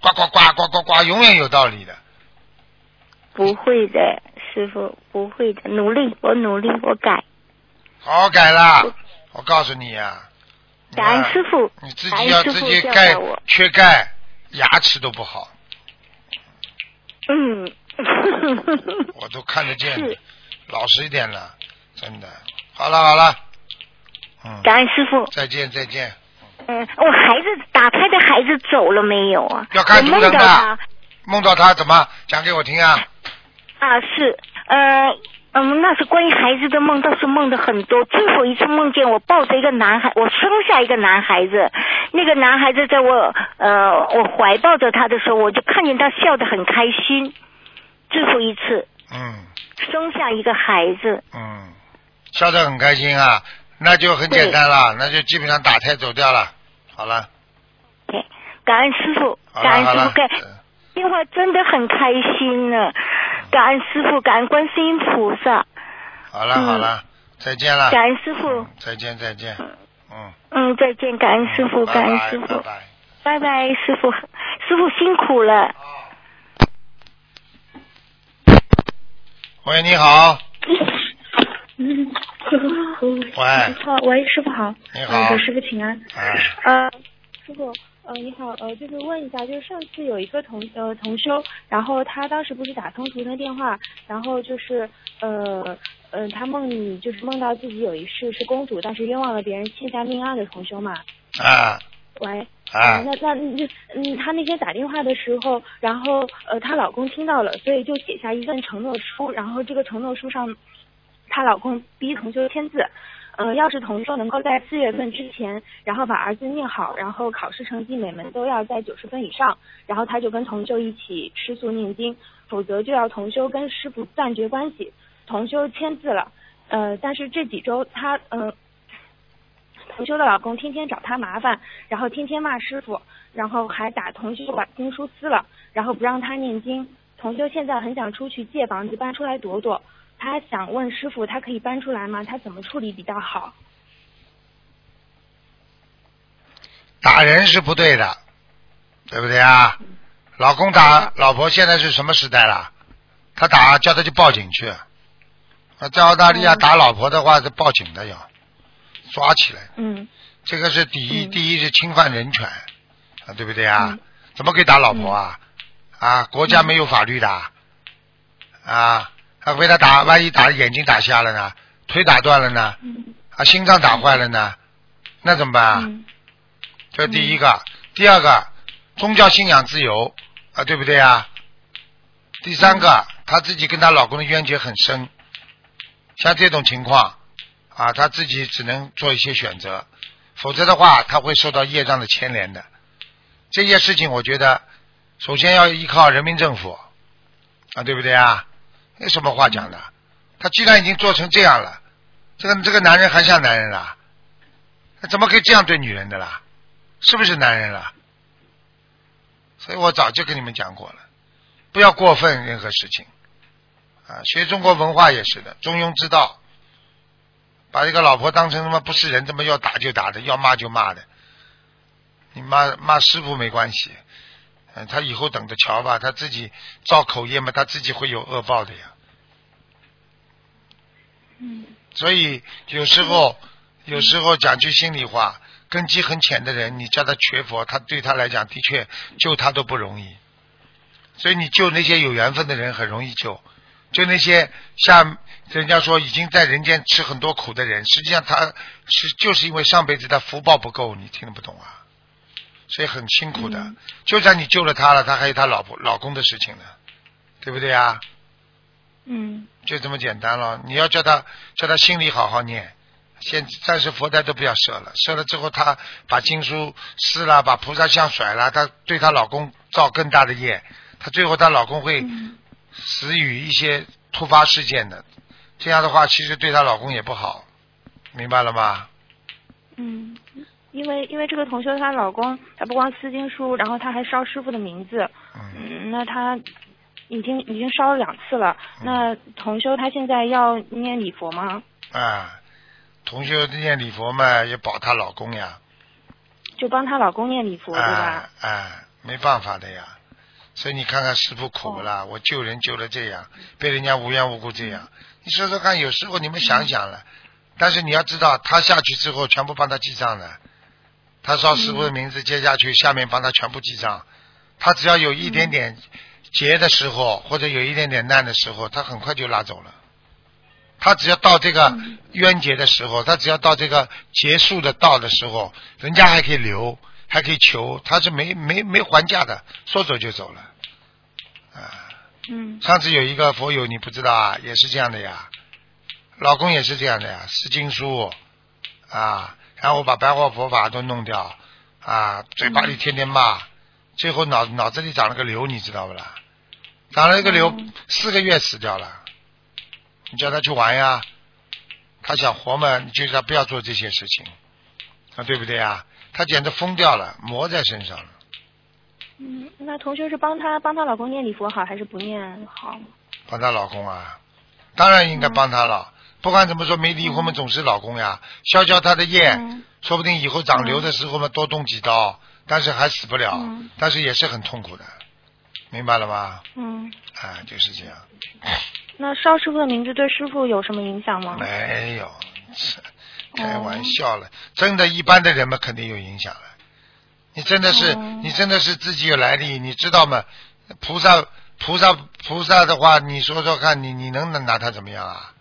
呱呱呱呱呱呱，永远有道理的。不会的，师傅不会的，努力，我努力，我改。好好改啦！我告诉你呀、你感恩啊师傅，你自己要自己钙导我。缺钙，牙齿都不好，嗯。<laughs> 我都看得见。老实一点了，真的。好了好了，嗯，感恩师傅。再见再见。嗯，我孩子打胎的孩子走了没有啊？要梦图腾的到他梦到他怎么讲给我听啊？啊，是呃。嗯，那是关于孩子的梦，倒是梦的很多。最后一次梦见我抱着一个男孩，我生下一个男孩子，那个男孩子在我呃我怀抱着他的时候，我就看见他笑得很开心。最后一次嗯生下一个孩子，嗯，笑得很开心啊，那就很简单了，那就基本上打胎走掉了。好了，感恩师傅，感恩师傅，，感电话真的很开心呢。感恩师傅，感恩观世音菩萨，好了嗯。好了，再见了。感恩师傅。嗯，再见再见，嗯，嗯，再见，感恩师傅，感恩师傅。拜拜，师傅，师傅辛苦了。喂，你好，嗯，喂，好，喂，师傅好，你好。呃给师傅请安。哎，呃，师傅，呃，你好，呃，就是问一下，就是上次有一个同呃同修，然后他当时不是打通图腾电话，然后就是呃呃，他梦里就是梦到自己有一世是公主，但是冤枉了别人欠下命案的同修嘛。啊。喂，啊。呃那那那嗯，她那天打电话的时候，然后呃，她老公听到了，所以就写下一份承诺书，然后这个承诺书上，她老公逼同修签字，呃，要是同修能够在四月份之前，然后把儿子念好，然后考试成绩每门都要在九十分以上，然后他就跟同修一起吃素念经，否则就要同修跟师傅断绝关系。同修签字了，呃，但是这几周她呃同修的老公天天找她麻烦，然后天天骂师傅，然后还打同修把经书撕了，然后不让他念经。同修现在很想出去借房子搬出来躲躲，他想问师傅，他可以搬出来吗？他怎么处理比较好？打人是不对的，对不对啊？老公打老婆，现在是什么时代了？他打叫他去报警去。啊，在澳大利亚嗯打老婆的话是报警的要，抓起来。嗯这个是第一，嗯第一是侵犯人权，啊，对不对啊？嗯怎么可以打老婆啊？啊，国家没有法律的啊，啊，他被他打，万一打眼睛打瞎了呢，腿打断了呢，嗯。啊，心脏打坏了呢，那怎么办？啊？嗯。这是第一个，第二个，宗教信仰自由。啊，对不对啊？第三个，她自己跟她老公的冤结很深，像这种情况啊，她自己只能做一些选择，否则的话，她会受到业障的牵连的。这些事情，我觉得首先要依靠人民政府。啊，对不对啊？有什么话讲的？他既然已经做成这样了，这个这个男人还像男人啦？他怎么可以这样对女人的啦？是不是男人了？所以我早就跟你们讲过了，不要过分任何事情啊。学中国文化也是的，中庸之道，把一个老婆当成他妈不是人，这么要打就打的，要骂就骂的。你骂骂师傅没关系，嗯，他以后等着瞧吧，他自己造口业嘛，他自己会有恶报的呀。嗯所以有时候，有时候讲句心里话，根基很浅的人，你叫他学佛，他对他来讲的确救他都不容易。所以你救那些有缘分的人很容易救，就那些像人家说已经在人间吃很多苦的人，实际上他是就是因为上辈子他福报不够，你听得不懂啊？所以很辛苦的。嗯就算你救了他了，他还有他老婆老公的事情呢，对不对啊？嗯就这么简单了。你要叫他叫他心里好好念，现暂时佛台都不要设了，设了之后他把经书撕了，把菩萨像甩了，他对她老公造更大的业，她最后她老公会嗯死于一些突发事件的。这样的话，其实对她老公也不好，明白了吗？嗯，因为因为这个同修她老公，他不光撕经书，然后他还烧师傅的名字，嗯，嗯，那他已经已经烧了两次了。那同修他现在要念礼佛吗？啊，同修念礼佛嘛，也保她老公呀。就帮她老公念礼佛，对吧？哎、哎没办法的呀。所以你看看师傅苦不啦？我救人救了这样，被人家无缘无故这样。你说说看，有时候你们想想了，但是你要知道，他下去之后全部帮他记账的。他烧师傅的名字接下去，下面帮他全部记账。他只要有一点点劫的时候，或者有一点点难的时候，他很快就拉走了。他只要到这个冤结的时候，他只要到这个结束的到的时候，人家还可以留，还可以求，他是没没没还价的，说走就走了。啊，嗯上次有一个佛友，你不知道啊，也是这样的呀，老公也是这样的呀，释经书啊，然后把白话佛法都弄掉啊，嘴巴里天天骂，最后脑脑子里长了个瘤，你知道不啦？长了一个瘤，嗯四个月死掉了。你叫他去玩呀，他想活嘛，你就叫他不要做这些事情，啊，对不对啊？他简直疯掉了，魔在身上了。嗯，那同学是帮她帮她老公念礼佛好，还是不念好？帮她老公啊，当然应该帮她了。不管怎么说，没离婚嘛，总是老公呀，消消他的业，嗯说不定以后长瘤的时候嘛，多动几刀，但是还死不了，嗯但是也是很痛苦的，明白了吗？嗯，啊，就是这样，<coughs> 那邵师傅的名字对师傅有什么影响吗？没有，开哦玩笑了，真的，一般的人嘛，肯定有影响了。你真的是，哦你真的是自己有来历，你知道吗？菩萨，菩萨，菩萨的话，你说说看，你你能拿他怎么样啊？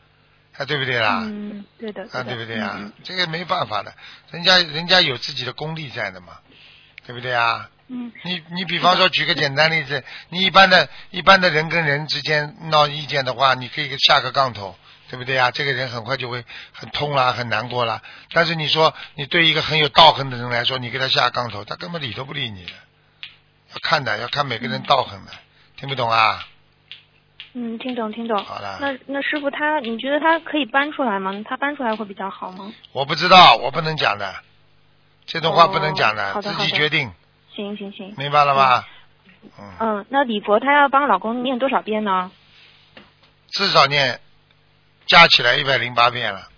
啊，对不对啦？嗯，对的，啊，对不对啊？嗯这个没办法的，人家人家有自己的功力在的嘛，对不对啊？嗯你你比方说举个简单例子，你一般的一般的人跟人之间闹意见的话，你可以下个杠头，对不对啊？这个人很快就会很痛啦，很难过啦。但是你说你对一个很有道行的人来说，你给他下杠头，他根本理都不理你的。要看的，要看每个人道行的，听不懂啊？嗯，听懂听懂。好了那那师傅他，你觉得他可以搬出来吗？他搬出来会比较好吗？我不知道，我不能讲的，这种话不能讲的自己决定，行行行。明白了吗？嗯，嗯，那李佛她要帮老公念多少遍呢？至少念加起来一百零八遍了。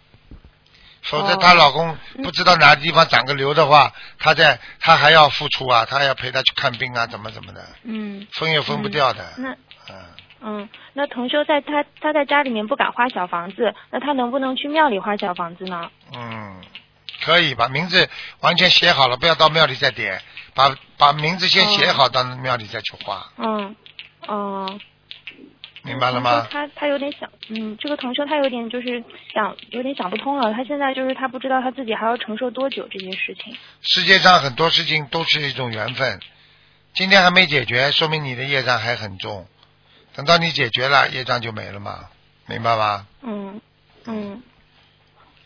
否则哦她老公嗯不知道哪个地方长个瘤的话，她在她还要付出啊，她还要陪她去看病啊，怎么怎么的，嗯分也分不掉的。那嗯，嗯，那同修在他他在家里面不敢画小房子，那他能不能去庙里画小房子呢？嗯，可以把名字完全写好了，不要到庙里再点，把把名字先写好，到庙里再去画，嗯，哦、明白了吗？他他有点想，嗯，这个同修他有点就是想有点想不通了，他现在就是他不知道他自己还要承受多久这件事情。世界上很多事情都是一种缘分，今天还没解决，说明你的业障还很重。等到你解决了，业障就没了嘛，明白吗？嗯嗯，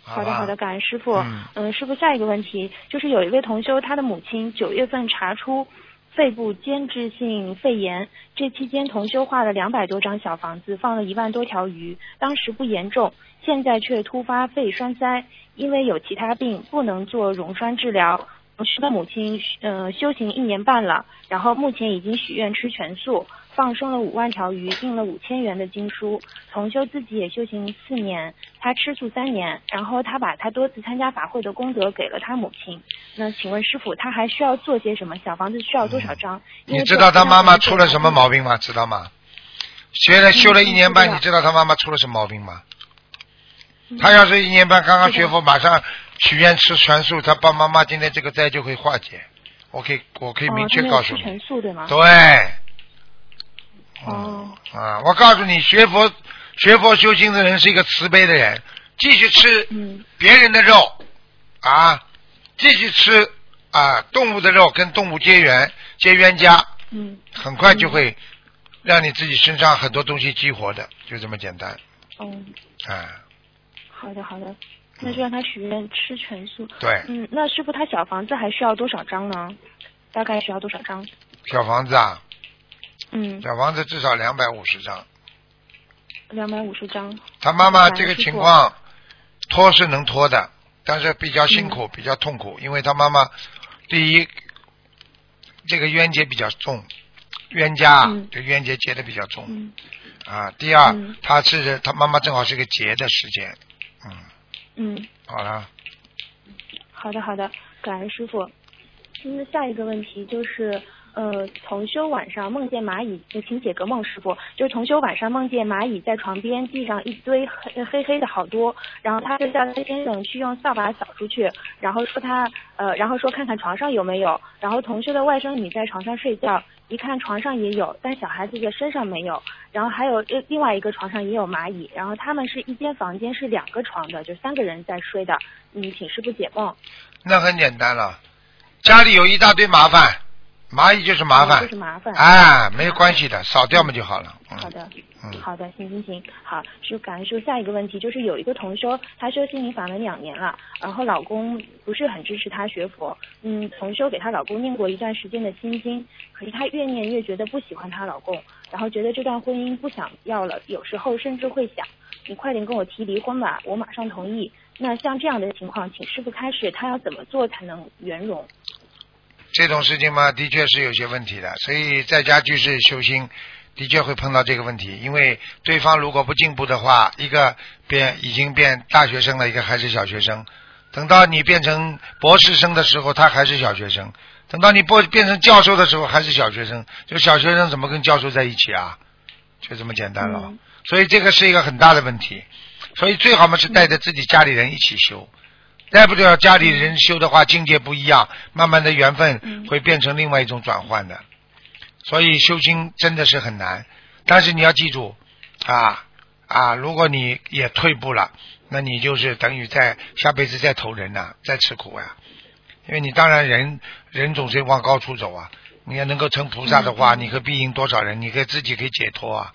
好的好的，感恩师傅。嗯师傅，下一个问题就是有一位同修，他的母亲九月份查出肺部间质性肺炎，这期间同修画了两百多张小房子，放了一万多条鱼，当时不严重，现在却突发肺栓塞，因为有其他病不能做溶栓治疗。同修的母亲呃修行一年半了，然后目前已经许愿吃全素，放生了五万条鱼，印了五千元的经书。同修自己也修行四年，他吃素三年，然后他把他多次参加法会的功德给了他母亲。那请问师傅，他还需要做些什么？小房子需要多少张？你知道他妈妈出了什么毛病？吗？知道吗？学了修了一年半，你知道他妈妈出了什么毛病吗？嗯他要是一年半刚刚学佛，马上许愿吃全素，他爸妈妈今天这个灾就会化解。我可以，我可以明确告诉你，吃全素对吗？对。哦。啊，我告诉你，学佛学佛修心的人是一个慈悲的人，继续吃嗯。别人的肉啊，继续吃啊动物的肉，跟动物结缘结冤家，嗯。很快就会让你自己身上很多东西激活的，就这么简单。哦，啊，好的好的，那就让他许愿吃全素。对，嗯，那师傅他小房子还需要多少张呢？大概需要多少张？小房子啊，嗯，小房子至少两百五十张。两百五十张。他妈妈这个情况拖是能拖的，但是比较辛嗯苦，比较痛苦，因为他妈妈第一这个冤结比较重，冤家这冤结结的比较重嗯啊。第二嗯，他是他妈妈正好是个结的时间，嗯，嗯，好了，好的好的，感恩师傅。那下一个问题就是，呃，同修晚上梦见蚂蚁，就请解个梦，师傅。就是同修晚上梦见蚂蚁在床边地上一堆黑黑黑的好多，然后他就叫他先生去用扫把扫出去，然后说他呃，然后说看看床上有没有。然后同修的外甥女在床上睡觉，一看床上也有，但小孩子的身上没有。然后还有另另外一个床上也有蚂蚁，然后他们是一间房间是两个床的，就三个人在睡的。嗯，请师傅解梦。那很简单了，家里有一大堆麻烦，蚂蚁就是麻烦就，是麻烦。哎，没有关系的，扫掉嘛就好了。嗯好的，嗯好的，行行行，好，是感恩师傅。下一个问题就是有一个同修，她修心灵法门两年了，然后老公不是很支持她学佛，嗯，同修给她老公念过一段时间的心经，可是她越念越觉得不喜欢她老公，然后觉得这段婚姻不想要了，有时候甚至会想，你快点跟我提离婚吧，我马上同意。那像这样的情况，请师傅开始，她要怎么做才能圆融？这种事情嘛，的确是有些问题的，所以在家居士修心，的确会碰到这个问题。因为对方如果不进步的话，一个变已经变大学生了，一个还是小学生。等到你变成博士生的时候，他还是小学生；等到你不变成教授的时候，还是小学生。这个小学生怎么跟教授在一起啊？就这么简单了。嗯所以这个是一个很大的问题。所以最好嘛是带着自己家里人一起修。带不了家里人修的话，境界不一样，慢慢的缘分嗯会变成另外一种转换的。所以修心真的是很难，但是你要记住啊啊，如果你也退步了，那你就是等于在下辈子再投人呐、再吃苦呀、因为你当然人人总是往高处走啊，你要能够成菩萨的话，你可以庇应多少人，你可以自己可以解脱啊。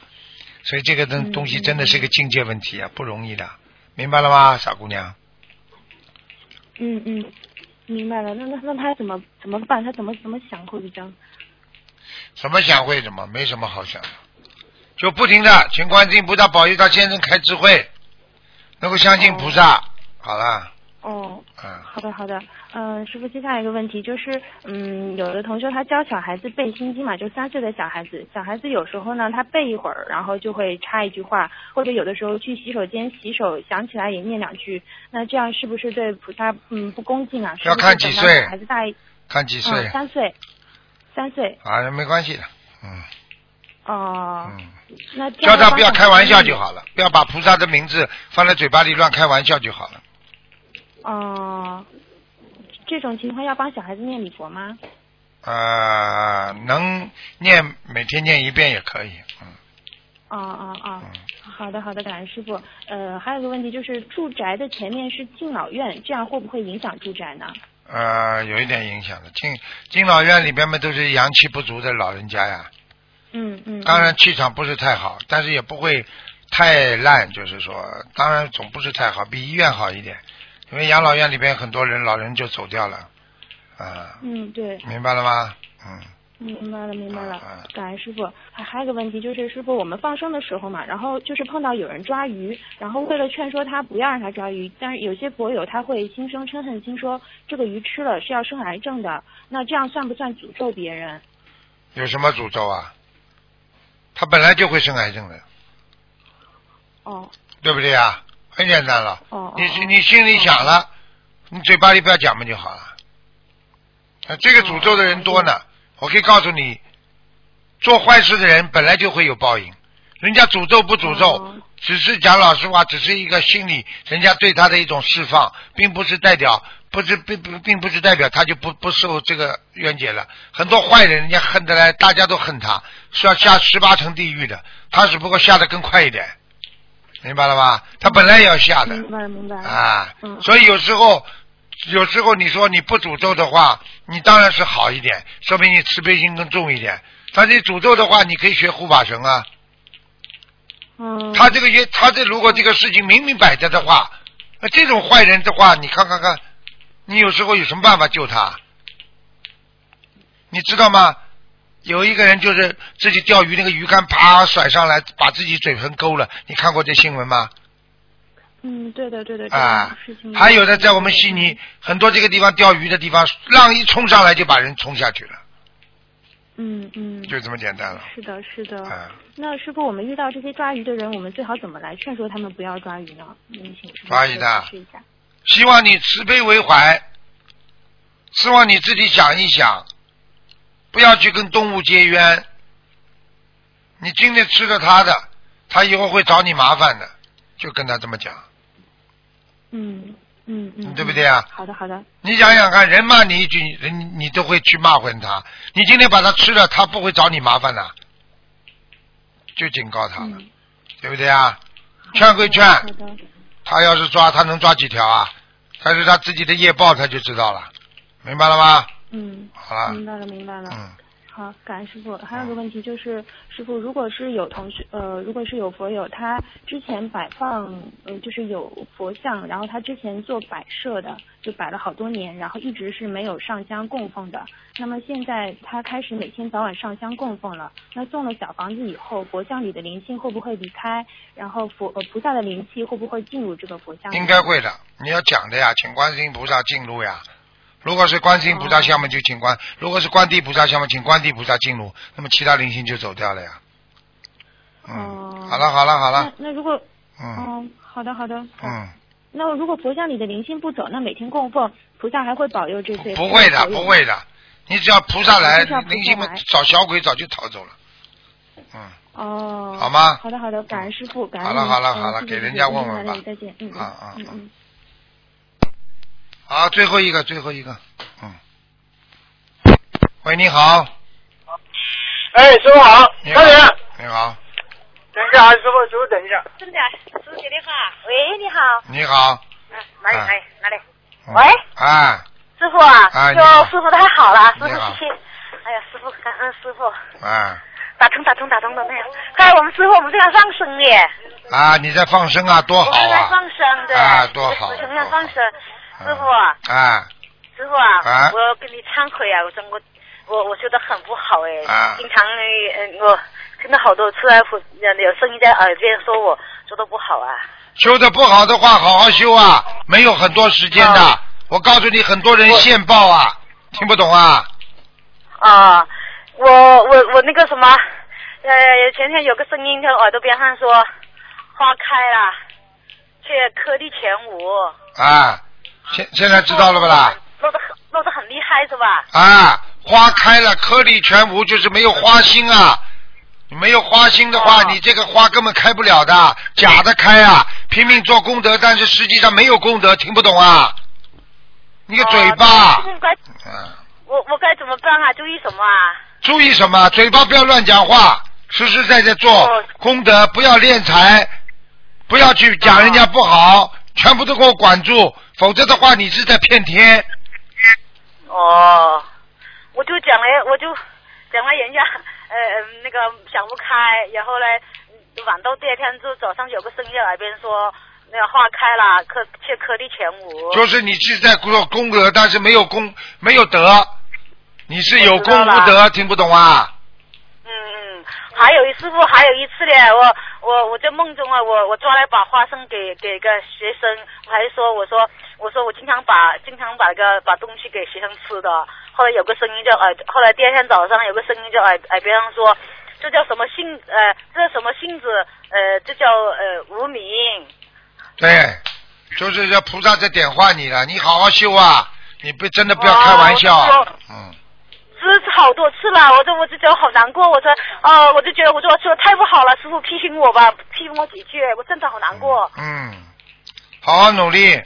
所以这个东嗯东西真的是个境界问题啊，不容易的，明白了吗，傻姑娘？嗯嗯，明白了。那那那他怎么怎么办？他怎么怎么想会比较？什么想会什么，没什么好想的，就不停的请观世音菩萨保佑他先生开智慧，能够相信菩萨。好了，哦，嗯，好的好的。嗯、师傅，接下来一个问题就是，嗯，有的同学他教小孩子背心经嘛，就三岁的小孩子，小孩子有时候呢他背一会儿，然后就会插一句话，或者有的时候去洗手间洗手想起来也念两句，那这样是不是对菩萨嗯不恭敬啊？要看几岁小孩子大一，看几岁嗯，三岁，三岁，啊，没关系的，嗯哦、嗯，那这样叫他不要开玩笑就。好了，不要把菩萨的名字放在嘴巴里乱开玩笑就好了。哦、这种情况要帮小孩子念礼佛吗？呃，能念每天念一遍也可以，嗯哦哦哦，嗯。好的好的，感恩师傅。呃，还有个问题就是，住宅的前面是敬老院，这样会不会影响住宅呢？呃，有一点影响的。敬敬老院里边嘛，都是阳气不足的老人家呀。嗯嗯。当然气场不是太好，但是也不会太烂，就是说，当然总不是太好，比医院好一点。因为养老院里边很多人老人就走掉了，啊，嗯，对，明白了吗？嗯，明白了明白了。感恩师傅。还还有个问题就是，师傅，我们放生的时候嘛，然后就是碰到有人抓鱼，然后为了劝说他不要让他抓鱼，但是有些博友他会心生嗔恨心说这个鱼吃了是要生癌症的，那这样算不算诅咒别人？有什么诅咒啊？他本来就会生癌症的，哦对不对啊？很简单了。你你心里想了，你嘴巴里不要讲嘛就好了。啊，这个诅咒的人多呢，我可以告诉你，做坏事的人本来就会有报应。人家诅咒不诅咒，哦只是讲老实话，只是一个心理，人家对他的一种释放，并不是代表，不是并不并不是代表他就不不受这个冤结了。很多坏人，人家恨得来，大家都恨他，是要下十八层地狱的，他只不过下的更快一点，明白了吧？他本来也要下的。明白明白。啊，嗯所以有时候，有时候你说你不诅咒的话，你当然是好一点，说明你慈悲心更重一点。但是你诅咒的话，你可以学护法神啊。嗯。他这个也，他这如果这个事情明明摆着的话，那这种坏人的话，你看看看，你有时候有什么办法救他？你知道吗？有一个人就是自己钓鱼，那个鱼竿啪甩上来，把自己嘴唇勾了。你看过这新闻吗？嗯，对的对的。这啊还有的在我们悉尼很多这个地方钓鱼的地方，浪一冲上来就把人冲下去了。嗯嗯，就这么简单了。是的，是的。嗯，那师傅，我们遇到这些抓鱼的人，我们最好怎么来劝说他们不要抓鱼呢？抓鱼的。希望你慈悲为怀，希望你自己想一想，不要去跟动物结冤。你今天吃了它的，它以后会找你麻烦的，就跟他这么讲。嗯嗯嗯，对不对啊好的好的，你想想看，人骂你一句，人你都会去骂回他。你今天把它吃了，他不会找你麻烦的，就警告他了，嗯，对不对啊？劝归劝，他要是抓，他能抓几条啊？但是他自己的业报，他就知道了，明白了吗？嗯，好了，明白了明白了。嗯，好，感恩师傅。还有个问题就是，师傅，如果是有同学，呃，如果是有佛友，他之前摆放，呃，就是有佛像，然后他之前做摆设的，就摆了好多年，然后一直是没有上香供奉的。那么现在他开始每天早晚上香供奉了，那送了小房子以后，佛像里的灵性会不会离开？然后佛呃菩萨的灵气会不会进入这个佛像？应该会的。你要讲的呀，请观世音菩萨进入呀。如果是观世音菩萨像嘛，就请观；如果是观地菩萨像嘛，请观地菩萨进入。那么其他灵性就走掉了呀。嗯，哦。好了好了好了，那那如果嗯。哦，好的好的，嗯，那如果佛像里的灵性不走，那每天供奉菩萨还会保佑这些？不会的不会的，你只要菩萨来，灵性们找小鬼早就逃走了。嗯，哦，好吗？好的好的，感恩师傅，感恩好了好了好了给人家问问吧。再见再见，嗯嗯嗯。好，最后一个最后一个，嗯。喂，你好，哎，师傅好，你好。你好，等一下啊，师傅，师傅等一下。真的，师傅接电话。喂，你好。你好，嗯，哪里啊。哪里哪里？嗯。喂？哎，师傅啊，哎哟，师傅太好了，师傅谢谢。哎呀，师傅感恩师傅，哎，打通打通打通的那样。哎，我们师傅我们这样放生耶，啊，你在放生啊，多好我在啊，放生对。啊多好我们要放生，师傅嗯啊，哎，师傅啊啊，我跟你忏悔啊，我真我我我修的很不好哎，啊。经常呃我听到好多次啊，有有声音在耳边说我做的不好啊。修的不好的话，好好修啊，没有很多时间的。啊我告诉你，很多人现报啊，听不懂啊？啊，我我我那个什么，呃，前天有个声音在耳朵边上说，花开了，却颗粒全无。啊，现现在知道了不啦？落得很落得很厉害是吧？啊，花开了，颗粒全无，就是没有花心啊。没有花心的话，哦你这个花根本开不了的，假的开啊，拼命做功德，但是实际上没有功德，听不懂啊？你个嘴巴，我我该怎么办啊？注意什么啊？注意什么？嘴巴不要乱讲话，实实在在做哦功德，不要敛财，不要去讲人家不好，全部都给我管住，否则的话你是在骗天。哦，我就讲了，我就讲了人家 <laughs> 呃那个想不开，然后呢，嗯晚到第二天就早上有个声音在耳边说，那个花开了，颗却颗粒全无。就是你是在做功德，但是没有功没有德，你是有功无德，听不懂啊？还有一师傅，还有一次呢，我我我在梦中啊，我我抓了一把花生给给个学生，我还说我说我说我经常把经常把个把东西给学生吃的，后来有个声音叫耳，后来第二天早上有个声音叫耳耳边上说，这叫什么性呃这叫什么性子呃这叫呃无名，对，就是这菩萨在点化你了，你好好修啊！你不真的不要开玩笑！嗯，这是好多次了，我就我就觉得好难过，我说哦我就觉得我说我说得太不好了，师傅批评我吧，批评我几句，我真的好难过。嗯，好好努力，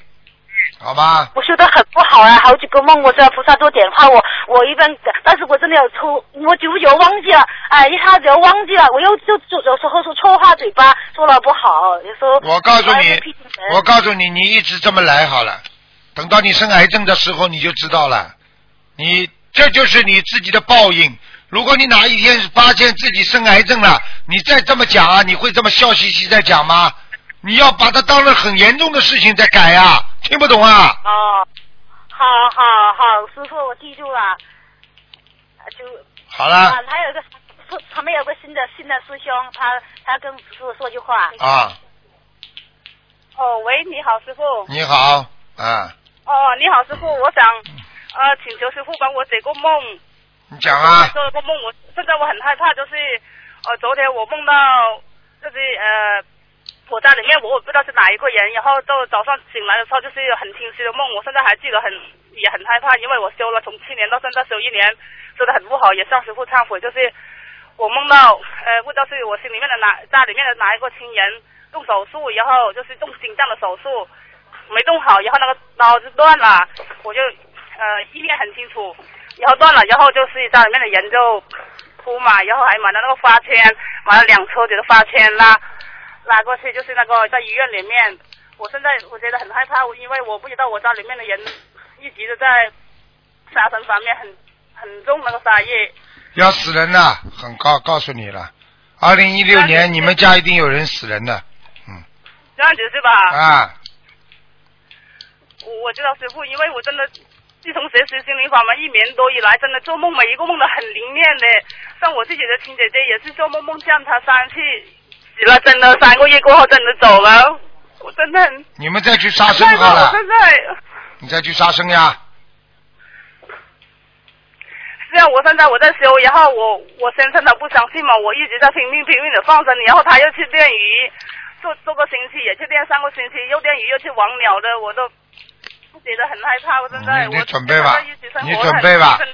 好吧？我修的很不好啊，好几个梦，我知道菩萨都点化我，我一般，但是我真的有抽，我久久忘记了，哎，一下子又忘记了，我又就就有时候说错话，嘴巴说了不好，有时候我告诉你我告诉你，你一直这么来好了，等到你生癌症的时候你就知道了，你这就是你自己的报应。如果你哪一天发现自己生癌症了，你再这么讲啊，你会这么笑嘻嘻在讲吗？你要把它当成很严重的事情在改啊，听不懂啊？哦，好好好，师傅我记住了，啊就好了啊，还有一个师，旁边有个新的新的师兄，他他跟师傅说句话，啊，哦，喂，你好，师傅。你好啊，哦，你好，师傅，我想呃请求师傅帮我解个梦。你讲啊，做了个梦，我现在我很害怕，就是呃，昨天我梦到就是呃，我家里面我也不知道是哪一个人，然后到早上醒来的时候就是很清晰的梦，我现在还记得很也很害怕，因为我修了从去年到现在修一年，修的很不好，也向师傅忏悔，就是我梦到呃，不知道是我心里面的哪家里面的哪一个亲人动手术，然后就是动心脏的手术没动好，然后那个刀就断了，我就呃意念很清楚。然后断了，然后就是家里面的人就哭嘛，然后还买了那个花圈，买了两车子的花圈拉拉过去，就是那个在医院里面。我现在我觉得很害怕，因为我不知道我家里面的人一直都在杀生方面很很重那个杀业。要死人了，很告告诉你了。二零一六年你们家一定有人死人的，嗯这样子是吧？啊，我我知道师傅，因为我真的自从学习心灵法门一年多以来，真的做梦每一个梦都很灵验的。像我自己的亲姐姐也是做梦梦见她三次死了，真的三个月过后真的走了，我真的很你们再去杀生好了我，现在你再去杀生呀。是啊，我现在我在修，然后我我先生他不相信嘛，我一直在拼命拼命的放生，然后他又去电鱼，做做个星期也去电，上个星期，又电鱼又去网鸟的，我都觉得很害怕，我真的你我准备吧你准备吧很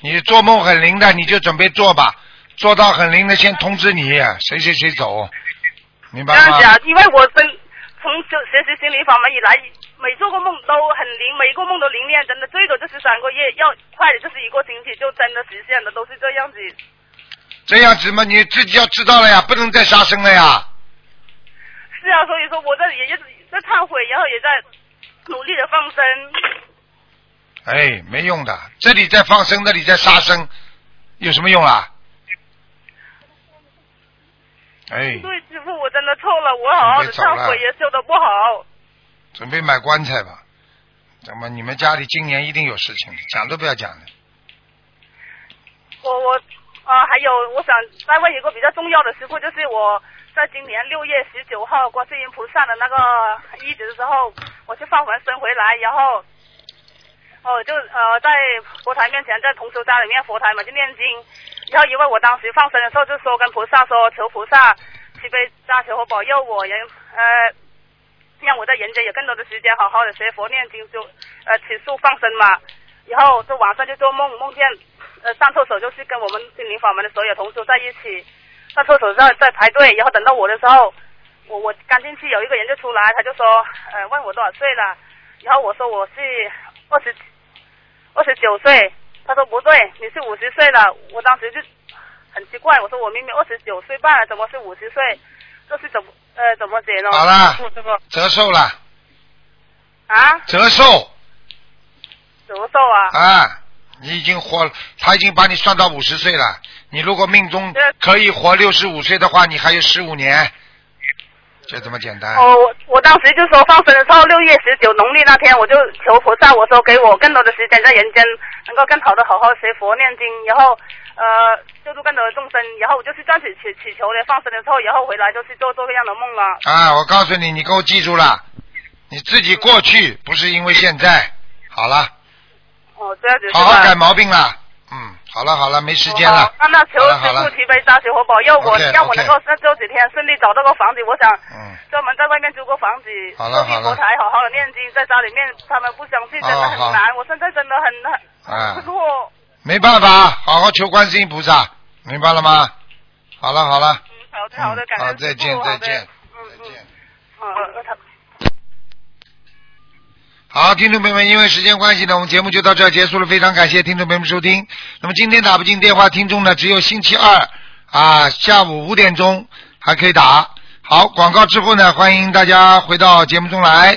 你做梦很灵的，你就准备做吧，做到很灵的先通知你，谁谁谁走，明白吗这样子？啊，因为我真从学学习心灵法门以来，每做个梦都很灵，每一个梦都灵验，真的最多就是三个月，要快的就是一个星期就真的实现了，都是这样子。这样子嘛，你自己要知道了呀，不能再杀生了呀。是啊，所以说我这也一直在忏悔，然后也在努力的放生。哎，没用的，这里在放生，那里在杀生，有什么用啊？哎，对，师傅，我真的错了，我好好的忏悔也修的不好。准备买棺材吧。怎么你们家里今年一定有事情的，讲都不要讲的。我我啊，还有我想再问一个比较重要的师傅，就是我在今年六月十九号观世音菩萨的那个衣子的时候，我去放完生回来，然后哦就呃在佛台面前，在同修家里面佛台嘛就念经，然后因为我当时放生的时候就说跟菩萨说求菩萨慈悲加持和保佑我人呃。让我在人间有更多的时间好好的学佛念经，就呃起诉放生嘛。然后就晚上就做梦，梦见呃上厕所就是跟我们心灵法门的所有同修在一起，上厕所在在排队，然后等到我的时候，我我刚进去有一个人就出来，他就说呃问我多少岁了，然后我说我是二十二十九岁，他说不对，你是五十岁了，我当时就很奇怪，我说我明明二十九岁半了，怎么是五十岁？这是怎么呃怎么解呢？好了这个折寿了，啊，折寿折寿啊。啊！你已经活了，他已经把你算到五十岁了。你如果命中可以活六十五岁的话，你还有十五年，就这么简单。哦，我我当时就说放生的时候，六月十九农历那天，我就求菩萨，我说给我更多的时间在人间，能够更好的好好学佛念经，然后呃救助更多的众生，然后我就是这样子祈祈求的，放生的时候，然后回来就是做做这样的梦了。啊，我告诉你，你给我记住了，你自己过去不是因为现在。好了，哦，这样子好好改毛病了。嗯，好了好了，没时间了哦。那那求师傅慈悲加持和保佑我让我能够在这几天顺利找到个房子。我想嗯，专门在外面租个房子，好了好了佛台，好好的念经，在家里面他们不相信，真的很难。我现在真的很很啊失落。没办法，好好求观世音菩萨，明白了吗？好了好了，嗯好的好的，感好，恩再见师父好的再见。嗯嗯，他。好，听众朋友们，因为时间关系呢，我们节目就到这儿结束了。非常感谢听众朋友们收听。那么今天打不进电话，听众呢只有星期二啊下午五点钟还可以打。好，广告之后呢，欢迎大家回到节目中来。